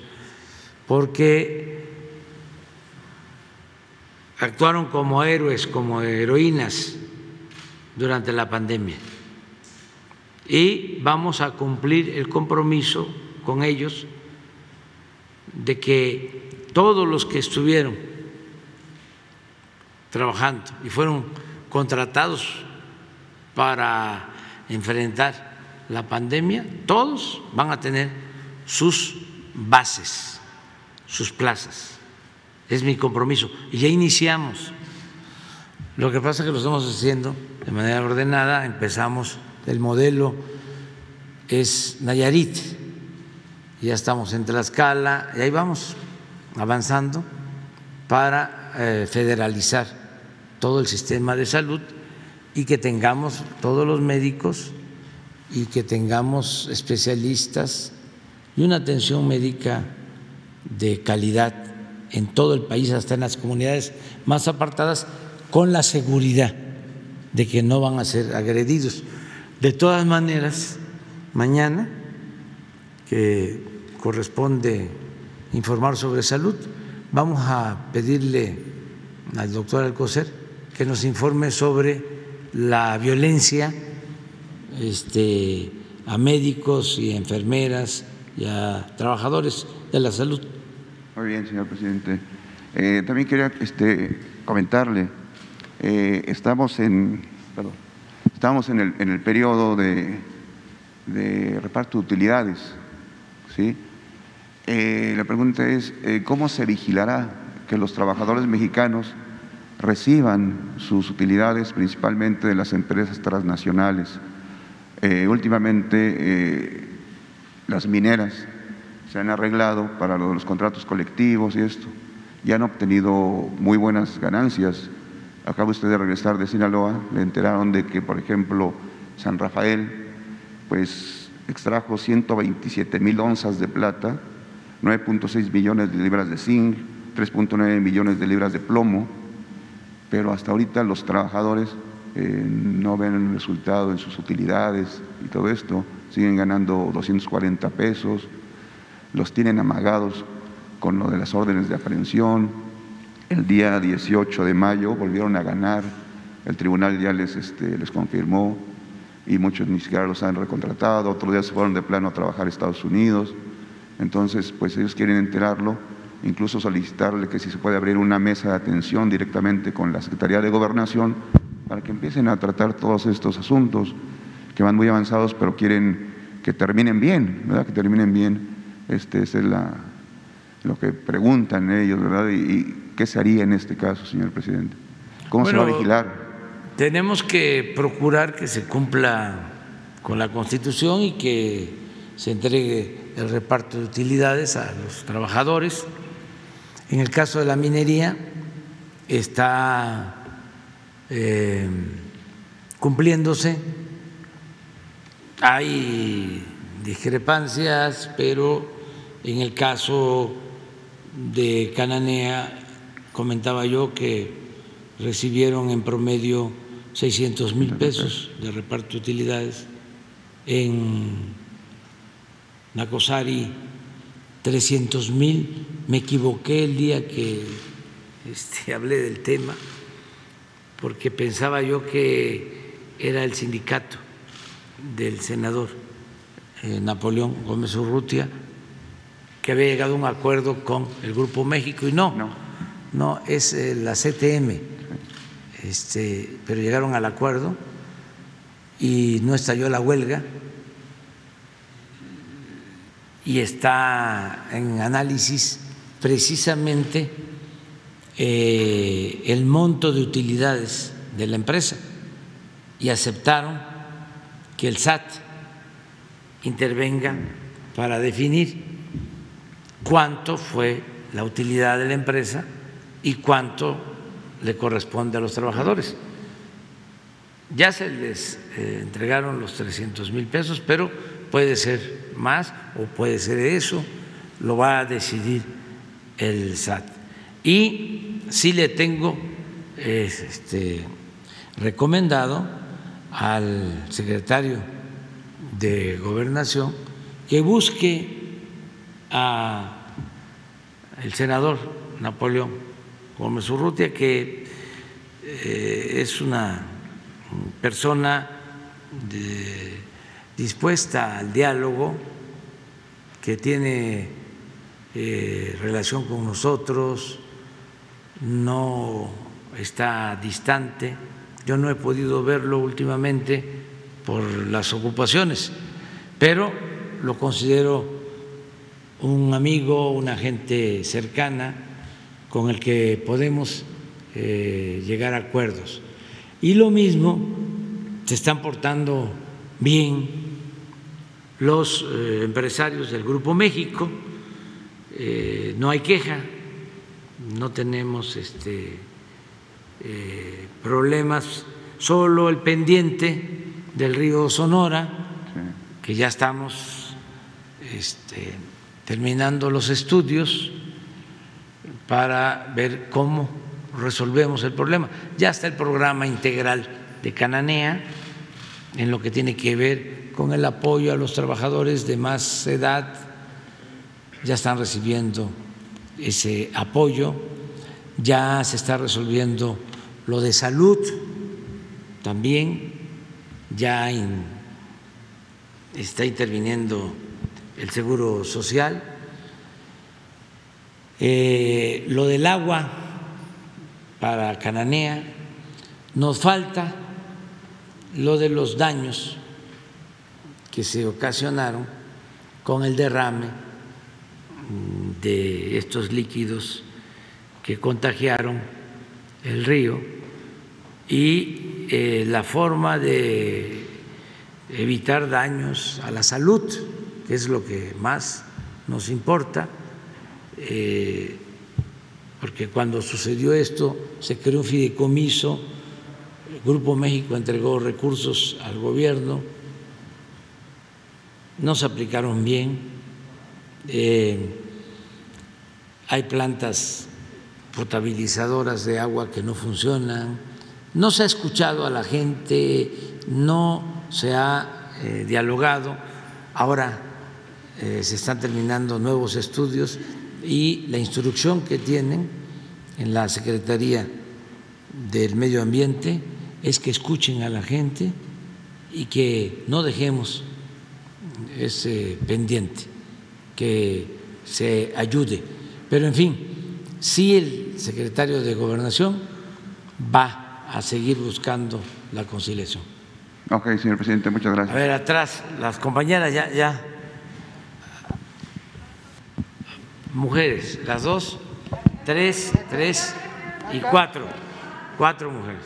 porque actuaron como héroes, como heroínas durante la pandemia. Y vamos a cumplir el compromiso con ellos de que todos los que estuvieron trabajando y fueron contratados para enfrentar la pandemia, todos van a tener sus bases, sus plazas. Es mi compromiso. Y ya iniciamos. Lo que pasa es que lo estamos haciendo de manera ordenada. Empezamos, el modelo es Nayarit. Ya estamos en Tlaxcala y ahí vamos avanzando para eh, federalizar todo el sistema de salud y que tengamos todos los médicos y que tengamos especialistas y una atención médica de calidad en todo el país, hasta en las comunidades más apartadas, con la seguridad de que no van a ser agredidos. De todas maneras, mañana, que corresponde informar sobre salud. Vamos a pedirle al doctor Alcocer que nos informe sobre la violencia este, a médicos y enfermeras y a trabajadores de la salud. Muy bien, señor presidente. Eh, también quería este, comentarle, eh, estamos en, perdón, estamos en el, en el periodo de, reparto de utilidades, ¿sí? Eh, la pregunta es, eh, ¿cómo se vigilará que los trabajadores mexicanos reciban sus utilidades principalmente de las empresas transnacionales? Eh, últimamente las mineras se han arreglado para los contratos colectivos y esto, y han obtenido muy buenas ganancias. Acaba usted de regresar de Sinaloa, le enteraron de que, por ejemplo, San Rafael, pues extrajo 127 mil onzas de plata 9.6 millones de libras de zinc, 3.9 millones de libras de plomo, pero hasta ahorita los trabajadores eh, no ven el resultado en sus utilidades y todo esto, siguen ganando 240 pesos, los tienen amagados con lo de las órdenes de aprehensión. El día 18 de mayo volvieron a ganar, el tribunal ya les, este, les confirmó y muchos ni siquiera los han recontratado, otros días se fueron de plano a trabajar a Estados Unidos. Entonces, pues ellos quieren enterarlo incluso solicitarle que si se puede abrir una mesa de atención directamente con la Secretaría de Gobernación para que empiecen a tratar todos estos asuntos que van muy avanzados, pero quieren que terminen bien, ¿verdad? Que terminen bien. Este, es lo que preguntan ellos, ¿verdad? Y, qué se haría en este caso, señor presidente? ¿Cómo se va a vigilar? Tenemos que procurar que se cumpla con la Constitución y que se entregue el reparto de utilidades a los trabajadores. En el caso de la minería está eh, cumpliéndose, hay discrepancias, pero en el caso de Cananea comentaba yo que recibieron en promedio 600 mil pesos de reparto de utilidades, en Nacosari 300 mil, me equivoqué el día que este, hablé del tema, porque pensaba yo que era el sindicato del senador eh, Napoleón Gómez Urrutia, que había llegado a un acuerdo con el Grupo México, y no, no, no es eh, la CTM, este, pero llegaron al acuerdo y no estalló la huelga. Y está en análisis precisamente eh, el monto de utilidades de la empresa. Y aceptaron que el SAT intervenga para definir cuánto fue la utilidad de la empresa y cuánto le corresponde a los trabajadores. Ya se les eh, entregaron los 300 mil pesos, pero puede ser más o puede ser eso, lo va a decidir el SAT. Y sí le tengo este, recomendado al secretario de Gobernación que busque a el senador Napoleón Gómez Urrutia, que eh, es una persona dispuesta al diálogo, que tiene eh, relación con nosotros, no está distante. Yo no he podido verlo últimamente por las ocupaciones, pero lo considero un amigo, una gente cercana con el que podemos eh, llegar a acuerdos. Y lo mismo, se están portando bien los eh, empresarios del Grupo México, eh, no hay queja, no tenemos este, problemas, solo el pendiente del río Sonora, que ya estamos este, terminando los estudios para ver cómo resolvemos el problema. Ya está el programa integral de Cananea en lo que tiene que ver con el apoyo a los trabajadores de más edad, ya están recibiendo ese apoyo, ya se está resolviendo lo de salud también, ya está interviniendo el seguro social, eh, lo del agua para Cananea, nos falta lo de los daños que se ocasionaron con el derrame de estos líquidos que contagiaron el río y eh, la forma de evitar daños a la salud, que es lo que más nos importa, eh, porque cuando sucedió esto se creó un fideicomiso Grupo México entregó recursos al gobierno, no se aplicaron bien, eh, hay plantas potabilizadoras de agua que no funcionan, no se ha escuchado a la gente, no se ha eh, dialogado, ahora se están terminando nuevos estudios y la instrucción que tienen en la Secretaría del Medio Ambiente es que escuchen a la gente y que no dejemos ese pendiente, que se ayude. Pero en fin, sí el secretario de Gobernación va a seguir buscando la conciliación. Ok, señor presidente, muchas gracias. A ver, atrás, las compañeras ya, ya. Mujeres, las dos, tres, tres y cuatro. Cuatro mujeres.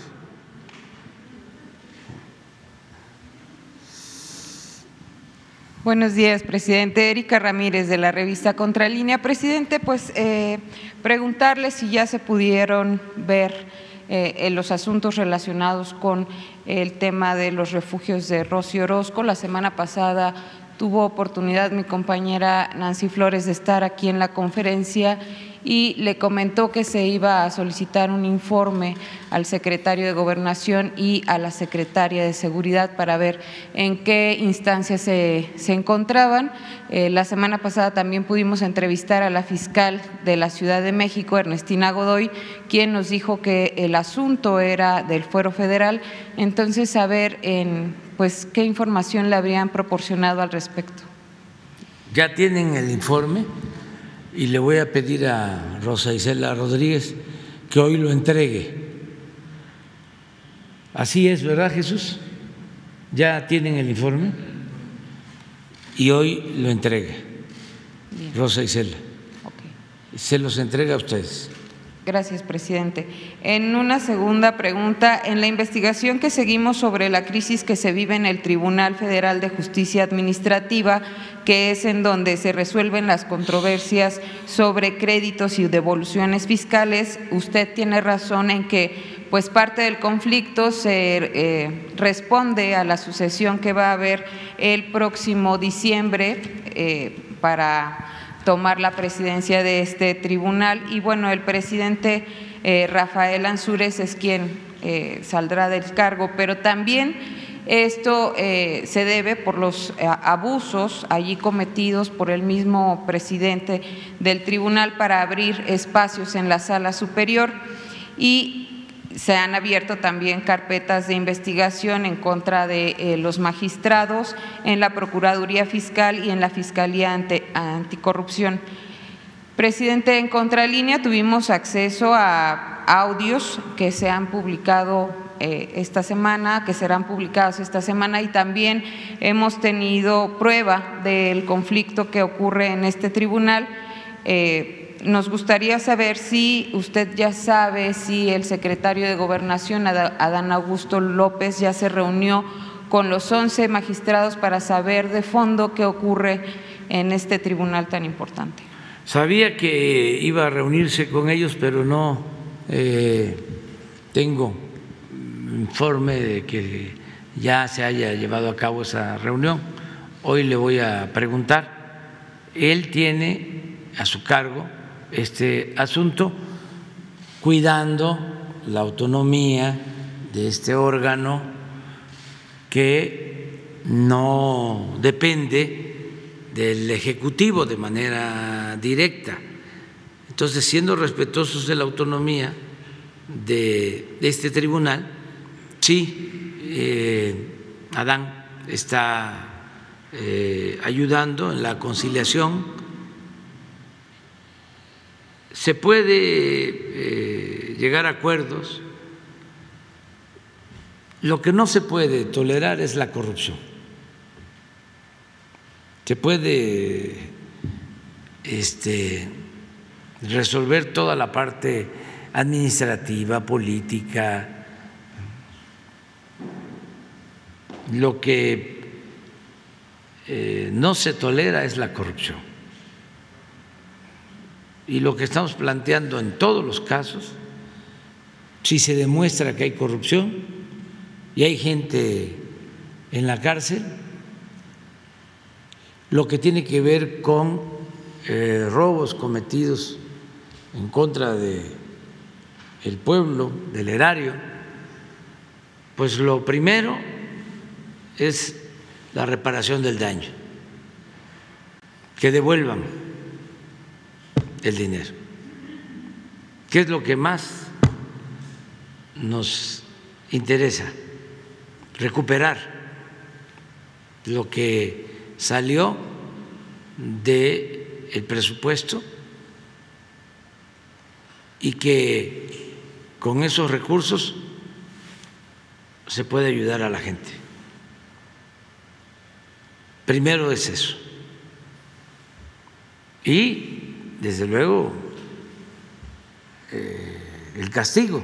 Buenos días, presidente. Erika Ramírez de la revista Contralínea. Presidente, pues eh, preguntarle si ya se pudieron ver eh, los asuntos relacionados con el tema de los refugios de Rosy Orozco. La semana pasada tuvo oportunidad mi compañera Nancy Flores de estar aquí en la conferencia y le comentó que se iba a solicitar un informe al secretario de Gobernación y a la secretaria de Seguridad para ver en qué instancias se, encontraban. Eh, la semana pasada también pudimos entrevistar a la fiscal de la Ciudad de México, Ernestina Godoy, quien nos dijo que el asunto era del fuero federal. Entonces, saber en, pues, qué información le habrían proporcionado al respecto. ¿Ya tienen el informe? y le voy a pedir a Rosa Isela Rodríguez que hoy lo entregue. Así es, ¿verdad, Jesús? Ya tienen el informe y hoy lo entregue. Rosa Isela. Se los entrega a ustedes. Gracias, presidente. En una segunda pregunta, en la investigación que seguimos sobre la crisis que se vive en el Tribunal Federal de Justicia Administrativa, que es en donde se resuelven las controversias sobre créditos y devoluciones fiscales, usted tiene razón en que pues parte del conflicto se eh, responde a la sucesión que va a haber el próximo diciembre eh, para tomar la presidencia de este tribunal. Y bueno, el presidente eh, Rafael Ansúrez es quien eh, saldrá del cargo, pero también esto eh, se debe por los abusos allí cometidos por el mismo presidente del tribunal para abrir espacios en la sala superior. Y se han abierto también carpetas de investigación en contra de eh, los magistrados en la Procuraduría Fiscal y en la Fiscalía Anticorrupción. Presidente, en contralínea tuvimos acceso a audios que se han publicado eh, esta semana, que serán publicados esta semana y también hemos tenido prueba del conflicto que ocurre en este tribunal. Eh, nos gustaría saber si usted ya sabe si el secretario de Gobernación, Adán Augusto López, ya se reunió con los 11 magistrados para saber de fondo qué ocurre en este tribunal tan importante. Sabía que iba a reunirse con ellos, pero no eh, tengo informe de que ya se haya llevado a cabo esa reunión. Hoy le voy a preguntar. Él tiene a su cargo este asunto, cuidando la autonomía de este órgano que no depende del Ejecutivo de manera directa. Entonces, siendo respetuosos de la autonomía de este tribunal, sí, eh, Adán está eh, ayudando en la conciliación se puede eh, llegar a acuerdos. Lo que no se puede tolerar es la corrupción. Se puede este, resolver toda la parte administrativa, política. Lo que eh, no se tolera es la corrupción y lo que estamos planteando en todos los casos, si se demuestra que hay corrupción y hay gente en la cárcel, lo que tiene que ver con eh, robos cometidos en contra de el pueblo, del erario, pues lo primero es la reparación del daño, que devuelvan el dinero. ¿Qué es lo que más nos interesa? Recuperar lo que salió del el presupuesto y que con esos recursos se puede ayudar a la gente. Primero es eso. Y, desde luego, eh, el castigo.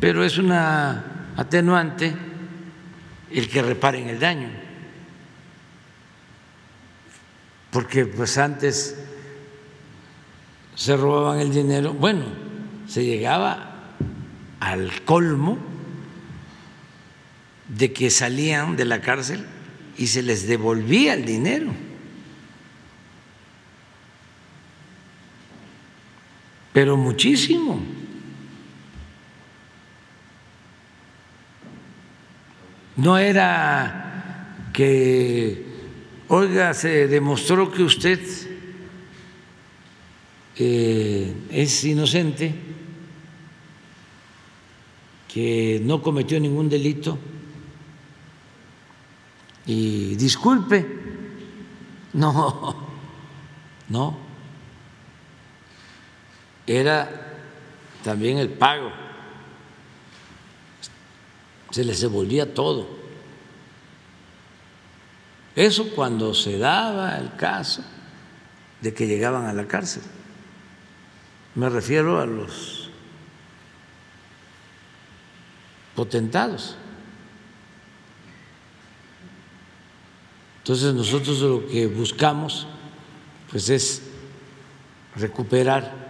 Pero es una atenuante el que reparen el daño. Porque pues antes se robaban el dinero, bueno, se llegaba al colmo de que salían de la cárcel y se les devolvía el dinero. Pero muchísimo. No era que, oiga, se demostró que usted eh, es inocente, que no cometió ningún delito y disculpe, no, no, era también el pago, se les devolvía todo. Eso cuando se daba el caso de que llegaban a la cárcel. Me refiero a los potentados. Entonces nosotros lo que buscamos pues es recuperar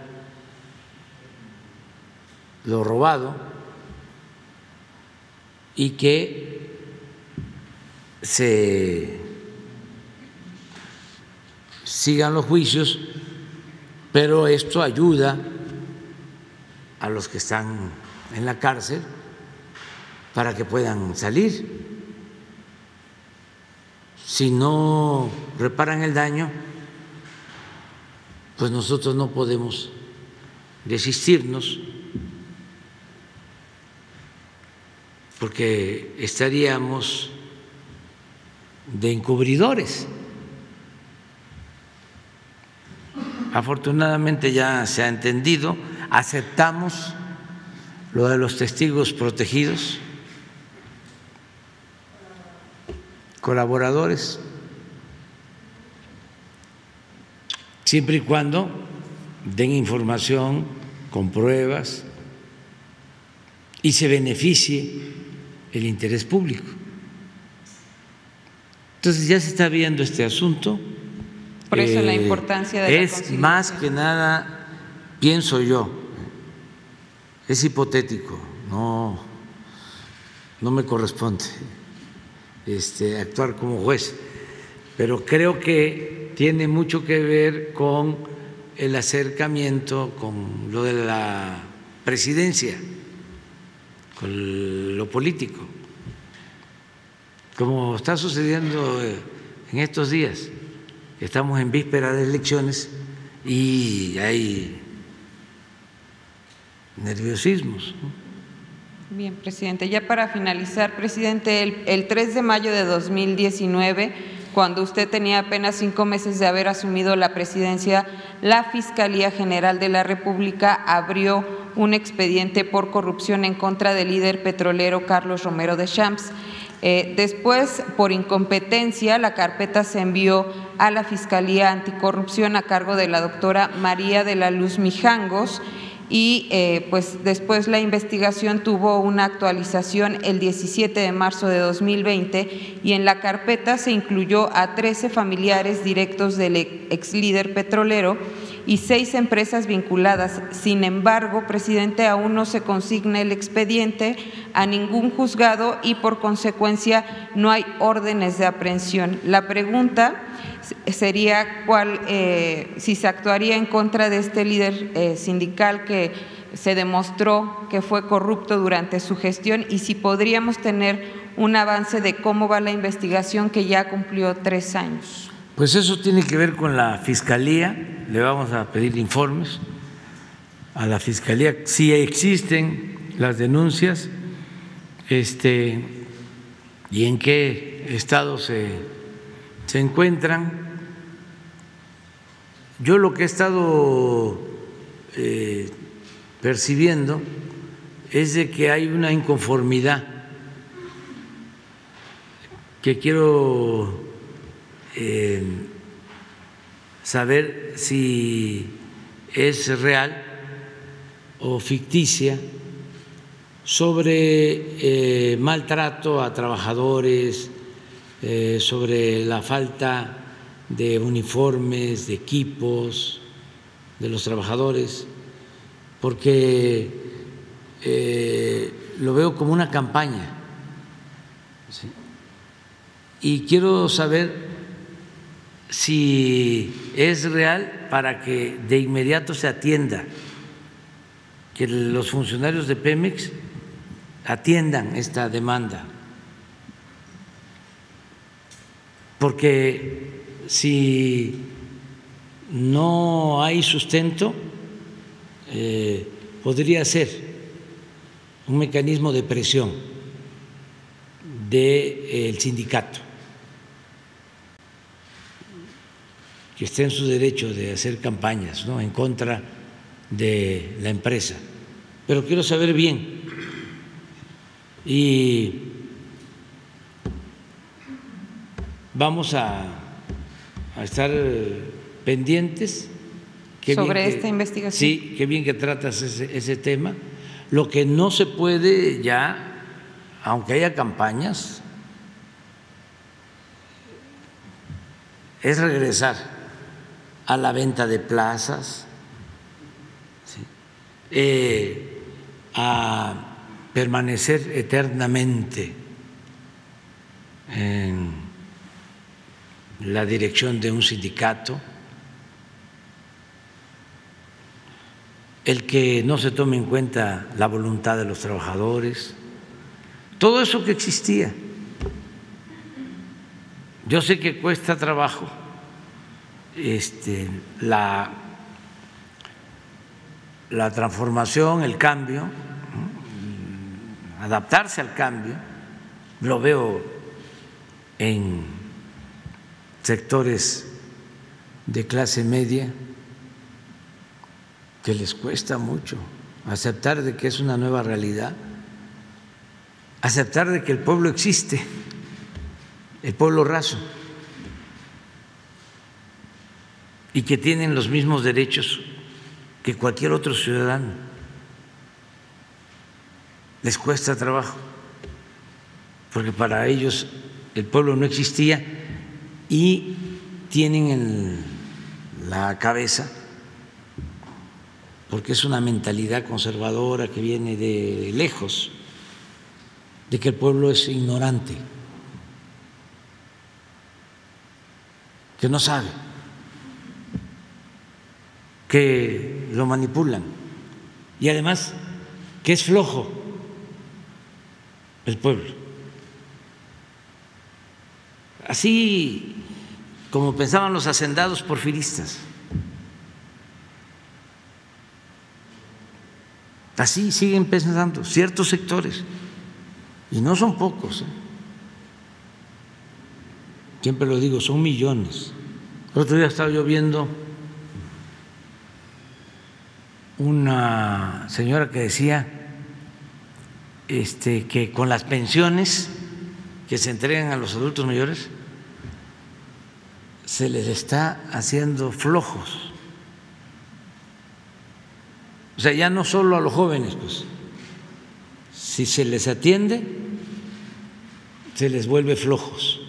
lo robado y que se sigan los juicios, pero esto ayuda a los que están en la cárcel para que puedan salir. Si no reparan el daño, pues nosotros no podemos desistirnos porque estaríamos de encubridores. Afortunadamente ya se ha entendido, aceptamos lo de los testigos protegidos colaboradores, siempre y cuando den información con pruebas y se beneficie el interés público. Entonces ya se está viendo este asunto. Por eso la eh, importancia de es más que nada, pienso yo, es hipotético, no, no me corresponde este, actuar como juez, pero creo que tiene mucho que ver con el acercamiento, con lo de la presidencia, lo político, como está sucediendo eh, en estos días. Estamos en víspera de elecciones y hay nerviosismos. Bien, presidente. Ya para finalizar, presidente, el, 3 de mayo de 2019, cuando usted tenía apenas cinco meses de haber asumido la presidencia, la Fiscalía General de la República abrió un expediente por corrupción en contra del líder petrolero Carlos Romero de Champs. Eh, después, por incompetencia, la carpeta se envió a la Fiscalía Anticorrupción a cargo de la doctora María de la Luz Mijangos y eh, pues después la investigación tuvo una actualización el 17 de marzo de 2020 y en la carpeta se incluyó a 13 familiares directos del ex líder petrolero y seis empresas vinculadas. Sin embargo, presidente, aún no se consigna el expediente a ningún juzgado y por consecuencia no hay órdenes de aprehensión. La pregunta sería cuál, eh, si se actuaría en contra de este líder eh, sindical que se demostró que fue corrupto durante su gestión y si podríamos tener un avance de cómo va la investigación que ya cumplió tres años. Pues eso tiene que ver con la fiscalía, le vamos a pedir informes a la fiscalía si existen las denuncias este, y en qué estado se se encuentran. Yo lo que he estado eh, percibiendo es de que hay una inconformidad que quiero eh, saber si es real o ficticia sobre eh, maltrato a trabajadores, eh, sobre la falta de uniformes, de equipos de los trabajadores, porque eh, lo veo como una campaña. Y quiero saber si es real para que de inmediato se atienda, que los funcionarios de Pemex atiendan esta demanda. Porque si no hay sustento, eh, podría ser un mecanismo de presión del sindicato, que esté en su derecho de hacer campañas ¿no? en contra de la empresa. Pero quiero saber bien y vamos a, a estar pendientes. Sobre esta investigación. Sí, qué bien que tratas ese, ese tema. Lo que no se puede ya, aunque haya campañas, es regresar a la venta de plazas, eh, a permanecer eternamente en la dirección de un sindicato, el que no se tome en cuenta la voluntad de los trabajadores, todo eso que existía. Yo sé que cuesta trabajo este, la, la transformación, el cambio, adaptarse al cambio, lo veo en sectores de clase media que les cuesta mucho aceptar de que es una nueva realidad, aceptar de que el pueblo existe, el pueblo raso, y que tienen los mismos derechos que cualquier otro ciudadano. Les cuesta trabajo, porque para ellos el pueblo no existía y tienen en la cabeza porque es una mentalidad conservadora que viene de lejos, de que el pueblo es ignorante, que no sabe, que lo manipulan y además que es flojo el pueblo. Así como pensaban los hacendados porfiristas. Así siguen pensando ciertos sectores, y no son pocos. ¿eh? Siempre lo digo, son millones. El otro día estaba yo viendo una señora que decía este, que con las pensiones que se entregan a los adultos mayores se les está haciendo flojos. O sea, ya no solo a los jóvenes, pues, si se les atiende, se les vuelve flojos,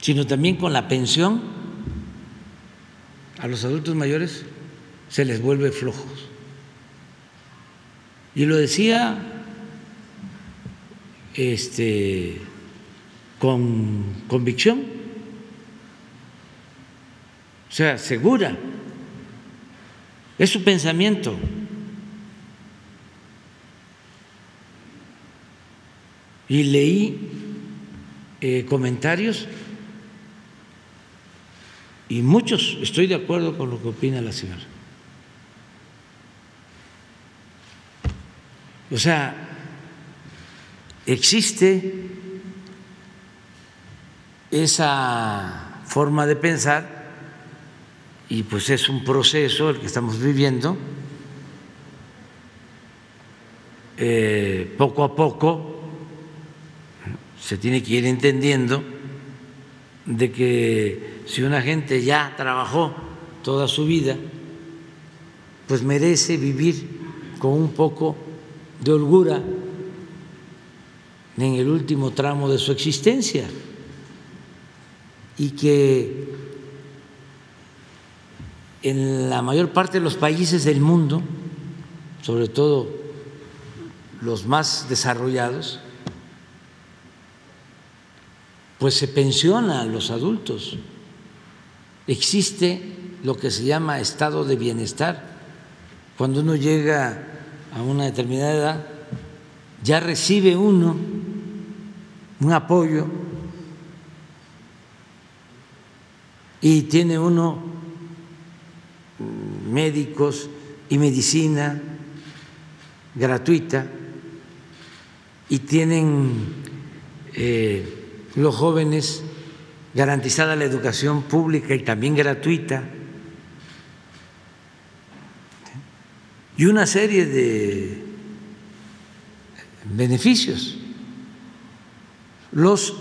sino también con la pensión a los adultos mayores se les vuelve flojos. Y lo decía este, con convicción, o sea, segura es su pensamiento. Y leí eh, comentarios y muchos estoy de acuerdo con lo que opina la señora. O sea, existe esa forma de pensar y pues es un proceso el que estamos viviendo. Eh, poco a poco se tiene que ir entendiendo de que si una gente ya trabajó toda su vida, pues merece vivir con un poco de holgura en el último tramo de su existencia y que en la mayor parte de los países del mundo, sobre todo los más desarrollados, pues se pensiona a los adultos. Existe lo que se llama estado de bienestar. Cuando uno llega a una determinada edad, ya recibe uno un apoyo y tiene uno médicos y medicina gratuita y tienen eh, los jóvenes garantizada la educación pública y también gratuita y una serie de beneficios. Los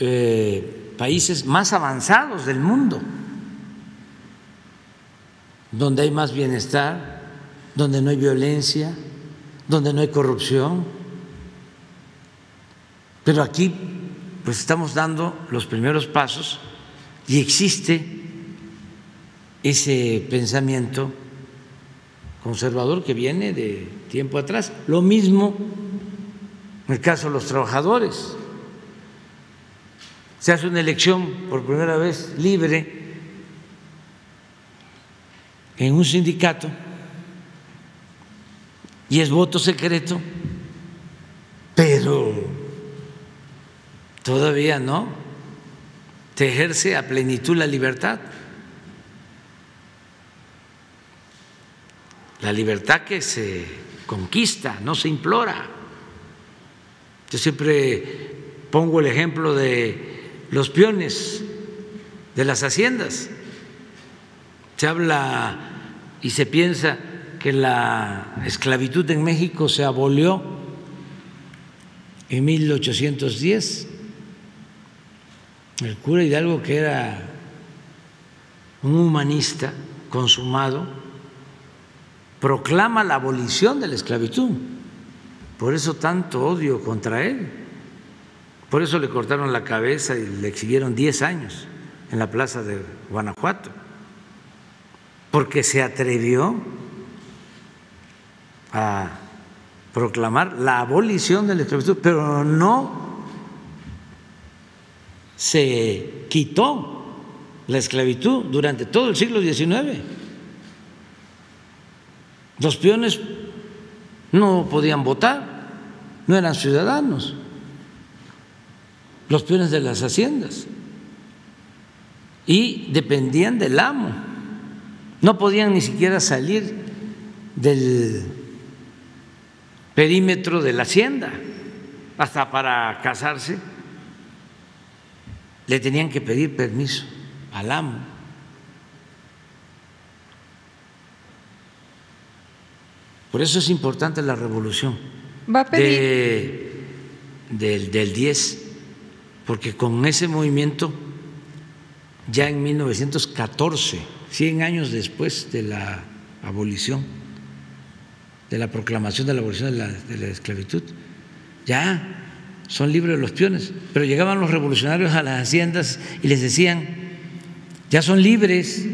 eh, países más avanzados del mundo, donde hay más bienestar, donde no hay violencia, donde no hay corrupción. Pero aquí pues estamos dando los primeros pasos y existe ese pensamiento conservador que viene de tiempo atrás. Lo mismo en el caso de los trabajadores. Se hace una elección por primera vez libre en un sindicato y es voto secreto, pero todavía no te ejerce a plenitud la libertad. La libertad que se conquista, no se implora. Yo siempre pongo el ejemplo de los peones de las haciendas. Se habla y se piensa que la esclavitud en México se abolió en 1810. El cura Hidalgo, que era un humanista consumado, proclama la abolición de la esclavitud. Por eso tanto odio contra él. Por eso le cortaron la cabeza y le exhibieron 10 años en la plaza de Guanajuato. Porque se atrevió a proclamar la abolición de la esclavitud, pero no se quitó la esclavitud durante todo el siglo XIX. Los peones no podían votar, no eran ciudadanos, los peones de las haciendas, y dependían del amo, no podían ni siquiera salir del perímetro de la hacienda, hasta para casarse le tenían que pedir permiso al amo. Por eso es importante la revolución ¿Va a pedir? del, del 10, porque con ese movimiento, ya en 1914, 100 años después de la abolición, de la proclamación de la abolición de la, de la esclavitud, ya son libres los peones, pero llegaban los revolucionarios a las haciendas y les decían, ya son libres,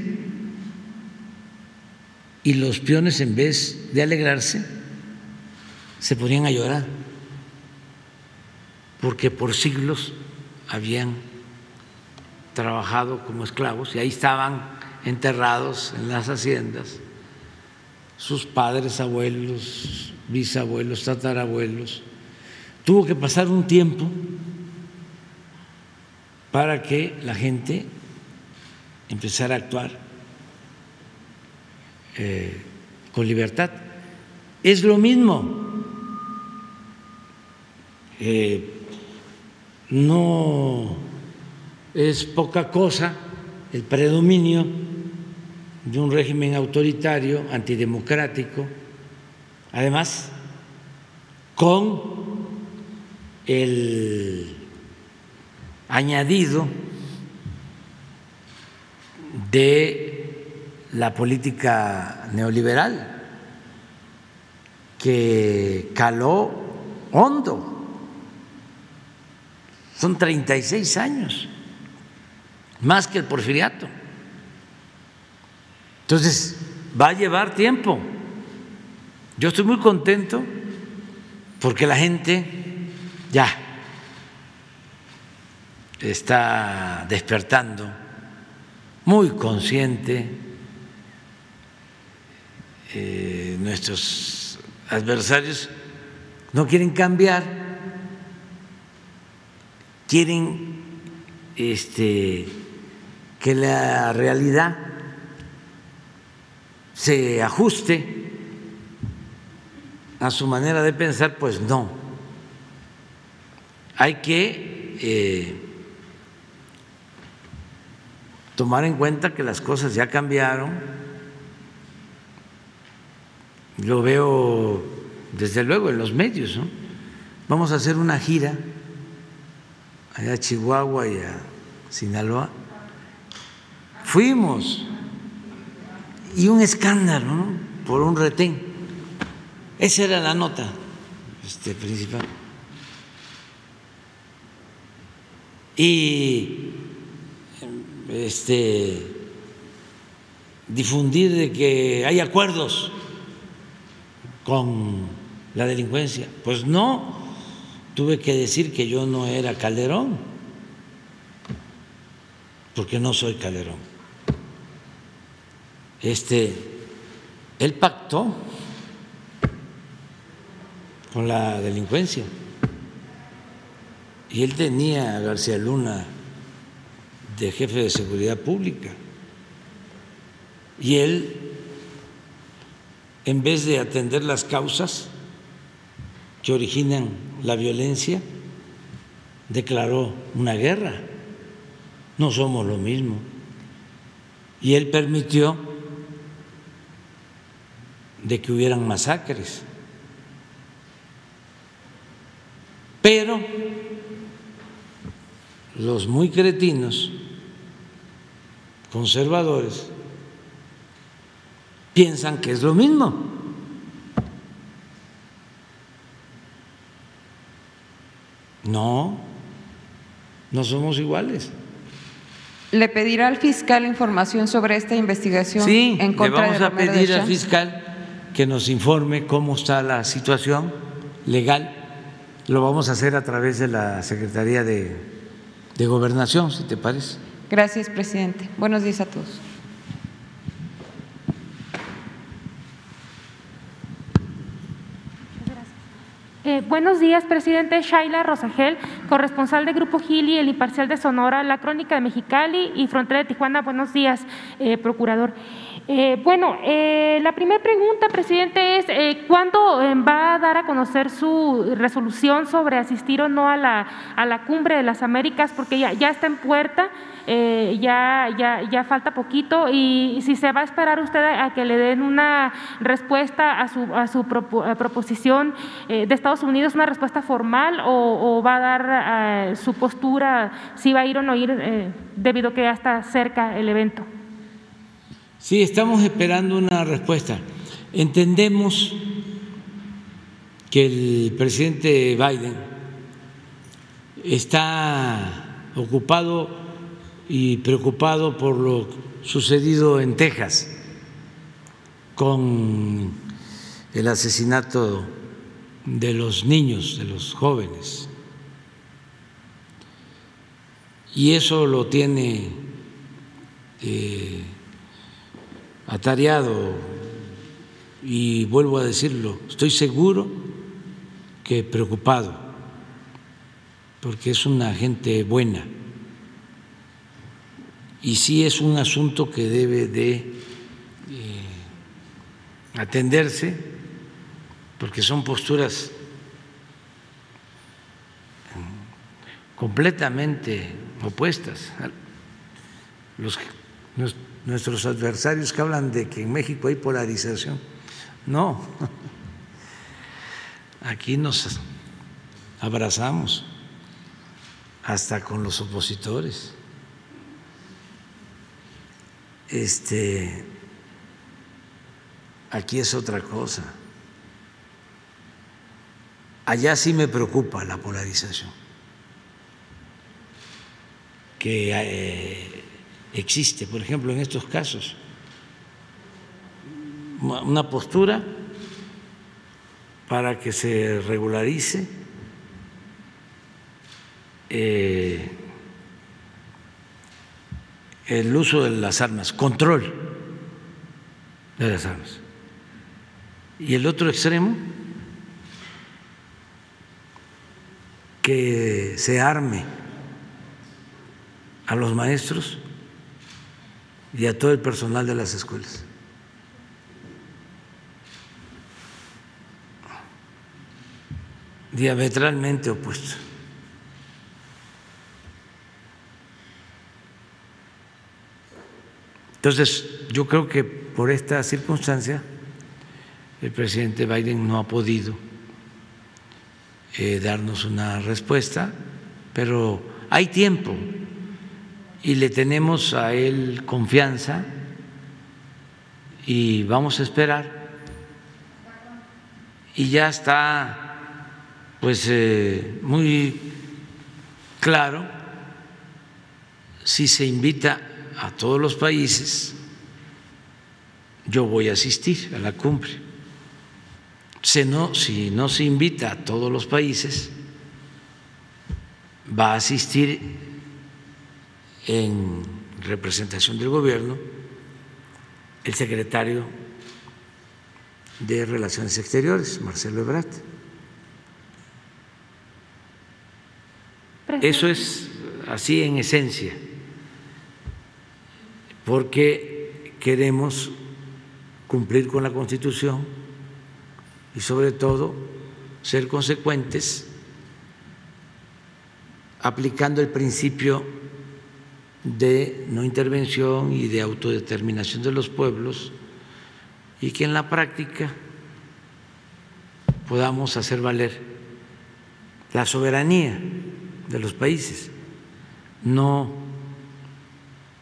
y los peones en vez de alegrarse, se ponían a llorar, porque por siglos habían trabajado como esclavos y ahí estaban enterrados en las haciendas sus padres, abuelos, bisabuelos, tatarabuelos. Tuvo que pasar un tiempo para que la gente empezara a actuar con libertad. Es lo mismo. Eh, no es poca cosa el predominio de un régimen autoritario, antidemocrático. Además, con el añadido de la política neoliberal que caló hondo. Son 36 años, más que el porfiriato. Entonces, va a llevar tiempo. Yo estoy muy contento porque la gente ya está despertando, muy consciente. Eh, nuestros adversarios no quieren cambiar, quieren este, que la realidad se ajuste a su manera de pensar, pues no. Hay que eh, tomar en cuenta que las cosas ya cambiaron. Lo veo desde luego en los medios. ¿no? Vamos a hacer una gira allá a Chihuahua y a Sinaloa. Fuimos y un escándalo por un retén. Esa era la nota este, principal. Y este, difundir de que hay acuerdos con la delincuencia. Pues no, tuve que decir que yo no era Calderón, porque no soy Calderón. Este, él pactó con la delincuencia y él tenía a García Luna de jefe de seguridad pública. Y él, en vez de atender las causas que originan la violencia, declaró una guerra. No somos lo mismo. Y él permitió de que hubieran masacres. Pero los muy cretinos conservadores piensan que es lo mismo. No, no somos iguales. ¿Le pedirá al fiscal información sobre esta investigación sí, en contra le vamos de a pedir al fiscal que nos informe cómo está la situación legal. Lo vamos a hacer a través de la Secretaría de, de Gobernación, si te parece. Gracias, presidente. Buenos días a todos. Eh, buenos días, presidente Shaila Rosagel, corresponsal de Grupo Gili, El Imparcial de Sonora, La Crónica de Mexicali y Frontera de Tijuana. Buenos días, eh, procurador. Eh, bueno, eh, la primera pregunta, presidente, es ¿cuándo va a dar a conocer su resolución sobre asistir o no a la, a la cumbre de las Américas? Porque ya, ya está en puerta, eh, ya, ya, ya falta poquito y si se va a esperar usted a, que le den una respuesta a su, a su proposición eh, de Estados Unidos, una respuesta formal o, va a dar eh, su postura, si va a ir o no ir, debido a que ya está cerca el evento? Sí, estamos esperando una respuesta. Entendemos que el presidente Biden está ocupado y preocupado por lo sucedido en Texas con el asesinato de los niños, de los jóvenes. Y eso lo tiene eh, atareado y vuelvo a decirlo, estoy seguro que preocupado, porque es una gente buena y sí es un asunto que debe de eh, atenderse, porque son posturas completamente opuestas. Los, nuestros adversarios que hablan de que en México hay polarización, no, aquí nos abrazamos hasta con los opositores. Este aquí es otra cosa. Allá sí me preocupa la polarización que eh, existe, por ejemplo, en estos casos. Una postura para que se regularice eh, el uso de las armas, control de las armas. Y el otro extremo, que se arme a los maestros y a todo el personal de las escuelas. Diametralmente opuesto. Entonces, yo creo que por esta circunstancia el presidente Biden no ha podido eh, darnos una respuesta, pero hay tiempo y le tenemos a él confianza y vamos a esperar. Y ya está pues eh, muy claro si se invita a todos los países, yo voy a asistir a la cumbre. Si no, si no se invita a todos los países, va a asistir en representación del gobierno el secretario de Relaciones Exteriores, Marcelo Ebrard. Eso es así en esencia porque queremos cumplir con la Constitución y sobre todo ser consecuentes aplicando el principio de no intervención y de autodeterminación de los pueblos y que en la práctica podamos hacer valer la soberanía de los países, no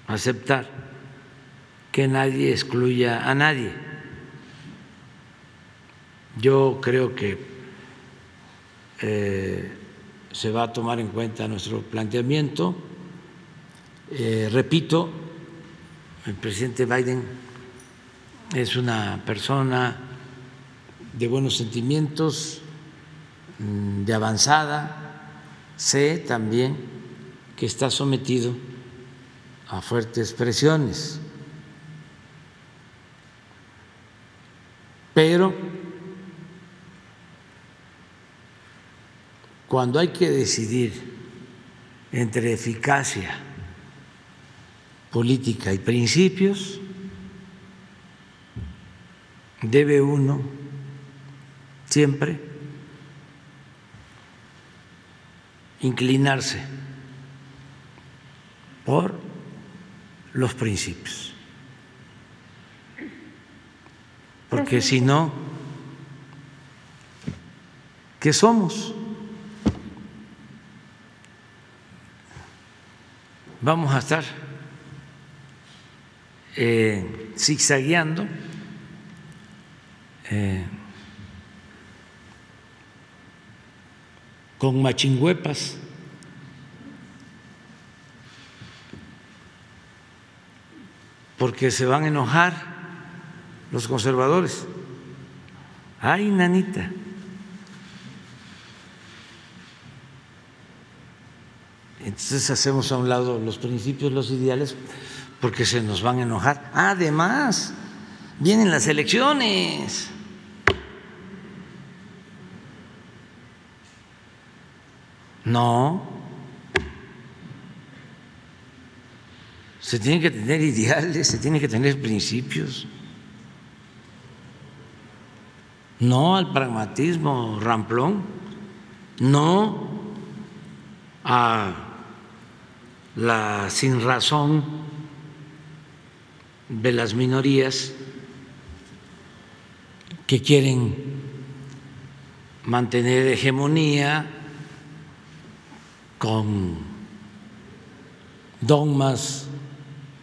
aceptar que nadie excluya a nadie. Yo creo que eh, se va a tomar en cuenta nuestro planteamiento. Eh, repito, el presidente Biden es una persona de buenos sentimientos, mm, de avanzada. Sé también que está sometido a fuertes presiones Pero cuando hay que decidir entre eficacia política y principios, debe uno siempre inclinarse por los principios. Porque si no, ¿qué somos? Vamos a estar eh, zigzagueando. Eh, con machingüepas. Porque se van a enojar los conservadores. Ay, nanita. Entonces hacemos a un lado los principios, los ideales, porque se nos van a enojar. Además, vienen las elecciones. No. Se tienen que tener ideales, se tienen que tener principios. No al pragmatismo ramplón, no a la sin razón de las minorías que quieren mantener hegemonía con dogmas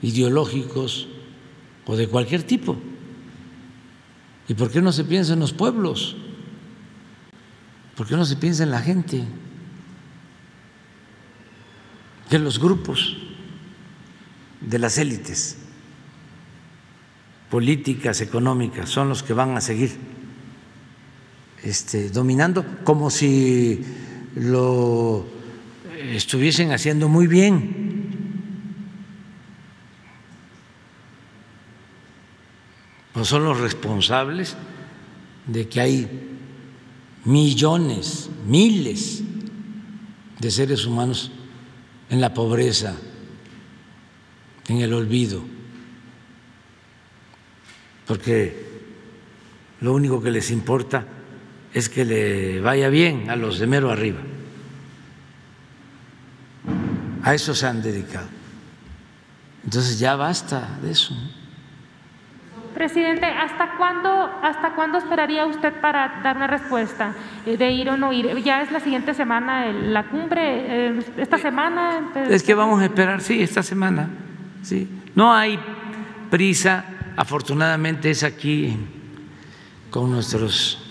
ideológicos o de cualquier tipo. ¿Y por qué no se piensa en los pueblos? ¿Por qué no se piensa en la gente? En los grupos de las élites políticas, económicas, son los que van a seguir este, dominando, como si lo estuviesen haciendo muy bien. No son los responsables de que hay millones, miles de seres humanos en la pobreza, en el olvido, porque lo único que les importa es que le vaya bien a los de mero arriba. A eso se han dedicado. Entonces ya basta de eso. Presidente, ¿hasta cuándo, ¿hasta cuándo esperaría usted para dar una respuesta eh, de ir o no ir? Ya es la siguiente semana la cumbre, eh, esta semana. Es que vamos a esperar, sí, esta semana. Sí. No hay prisa, afortunadamente es aquí con nuestros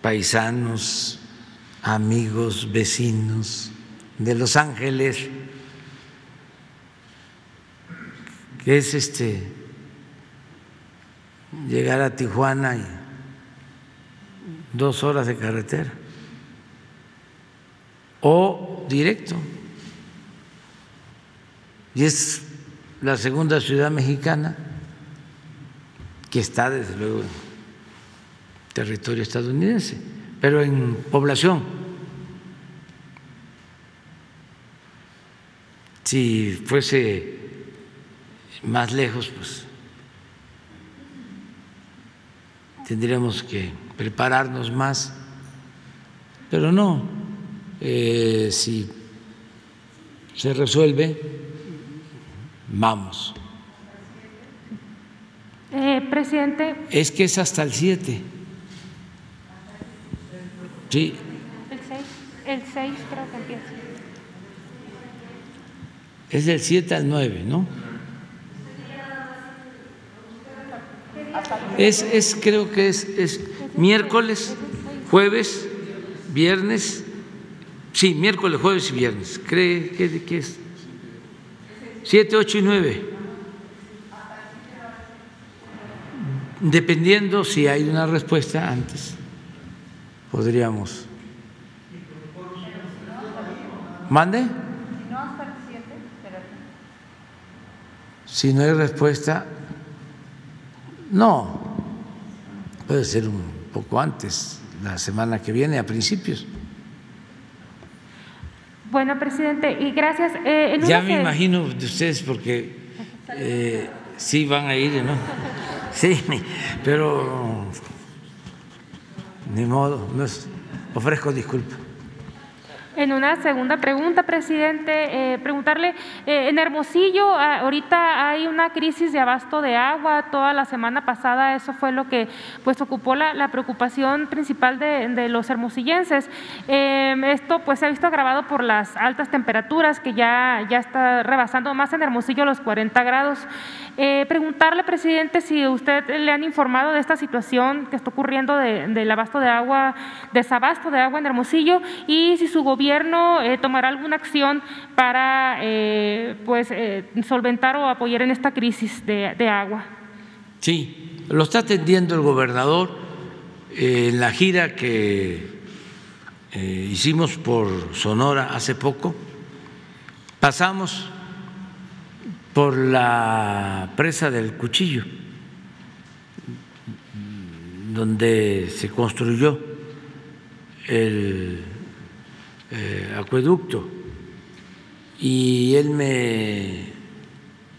paisanos, amigos, vecinos de Los Ángeles, que es este llegar a Tijuana y dos horas de carretera o directo. Y es la segunda ciudad mexicana que está desde luego en territorio estadounidense, pero en población. Si fuese más lejos, pues tendríamos que prepararnos más, pero no, eh, si se resuelve, vamos. Eh, presidente. Es que es hasta el 7. Sí. El 6, el 6 creo que empieza. Es del 7 al 9, ¿no? Es, es creo que es, es miércoles, jueves, viernes, sí, miércoles, jueves y viernes. ¿Cree que, que es? Siete, ocho y nueve. Dependiendo si hay una respuesta antes, podríamos. ¿Mande? Si no hay respuesta, no, puede ser un poco antes, la semana que viene, a principios. Bueno, presidente, y gracias. Eh, ya me imagino de ustedes porque eh, sí van a ir, ¿no? Sí, pero ni modo, no ofrezco disculpas. En una segunda pregunta, presidente, eh, preguntarle, eh, en Hermosillo ah, ahorita hay una crisis de abasto de agua, toda la semana pasada eso fue lo que pues ocupó la, preocupación principal de, los hermosillenses. Em, esto pues se ha visto agravado por las altas temperaturas que ya, ya está rebasando más en Hermosillo los 40 grados. Eh, preguntarle, presidente, si usted le han informado de esta situación que está ocurriendo del abasto de agua, desabasto de agua en Hermosillo y si su gobierno eh, tomará alguna acción para eh, pues, solventar o apoyar en esta crisis de, agua. Sí, lo está atendiendo el gobernador en la gira que hicimos por Sonora hace poco. Pasamos por la presa del Cuchillo, donde se construyó el eh, acueducto. Y él me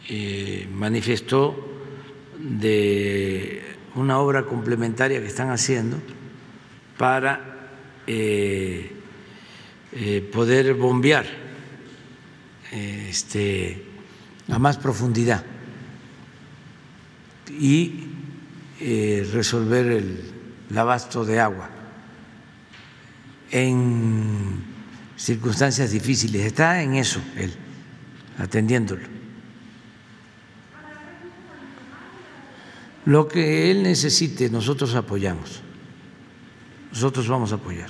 eh, manifestó de una obra complementaria que están haciendo para eh, poder bombear este, a más profundidad y resolver el abasto de agua en circunstancias difíciles. Está en eso él, atendiéndolo. Lo que él necesite, nosotros apoyamos. Nosotros vamos a apoyar.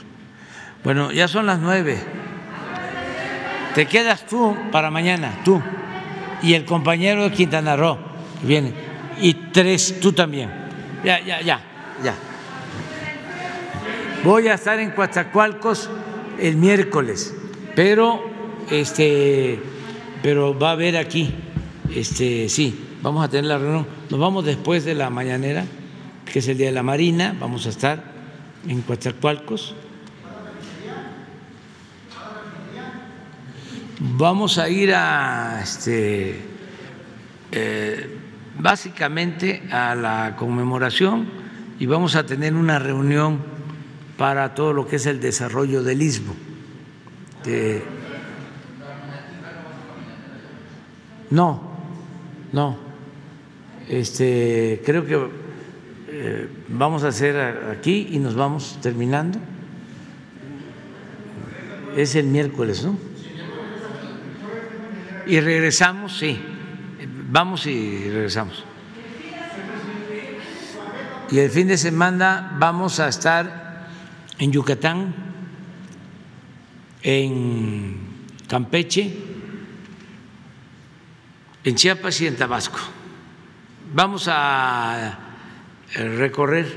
Bueno, ya son las nueve. Te quedas tú para mañana, tú. Y el compañero de Quintana Roo viene. Y tres, tú también. Ya, ya, ya, ya. Voy a estar en Coatzacoalcos el miércoles, pero este, pero va a haber aquí, este, sí, vamos a tener la reunión. Nos vamos después de la mañanera, que es el día de la Marina, vamos a estar en Coatzacoalcos. Vamos a ir a, este, eh, básicamente a la conmemoración y vamos a tener una reunión para todo lo que es el desarrollo del istmo. no, no. Este, creo que eh, vamos a hacer aquí y nos vamos terminando. Es el miércoles, ¿no? Y regresamos, sí. Vamos y regresamos. Y el fin de semana vamos a estar en Yucatán, en Campeche, en Chiapas y en Tabasco. Vamos a recorrer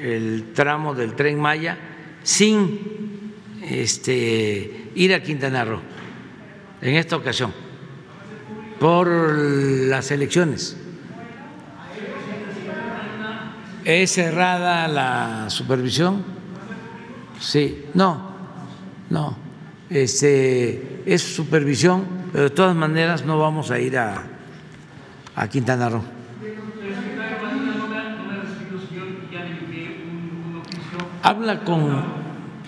el tramo del tren Maya sin este, ir a Quintana Roo en esta ocasión por las elecciones. ¿Es cerrada la supervisión? Sí, no, no. Este, es supervisión, pero de todas maneras no vamos a ir a, a Quintana Roo. Habla con,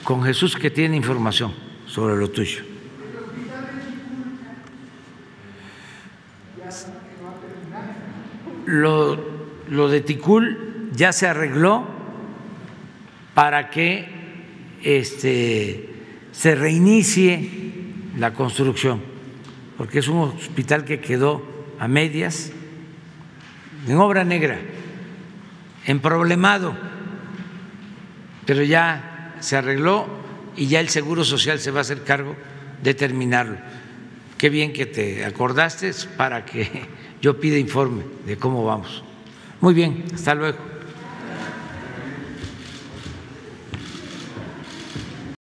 con Jesús que tiene información sobre lo tuyo. Lo, lo de Ticul ya se arregló para que este, se reinicie la construcción, porque es un hospital que quedó a medias, en obra negra, en problemado, pero ya se arregló y ya el Seguro Social se va a hacer cargo de terminarlo. Qué bien que te acordaste para que yo pida informe de cómo vamos. Muy bien, hasta luego.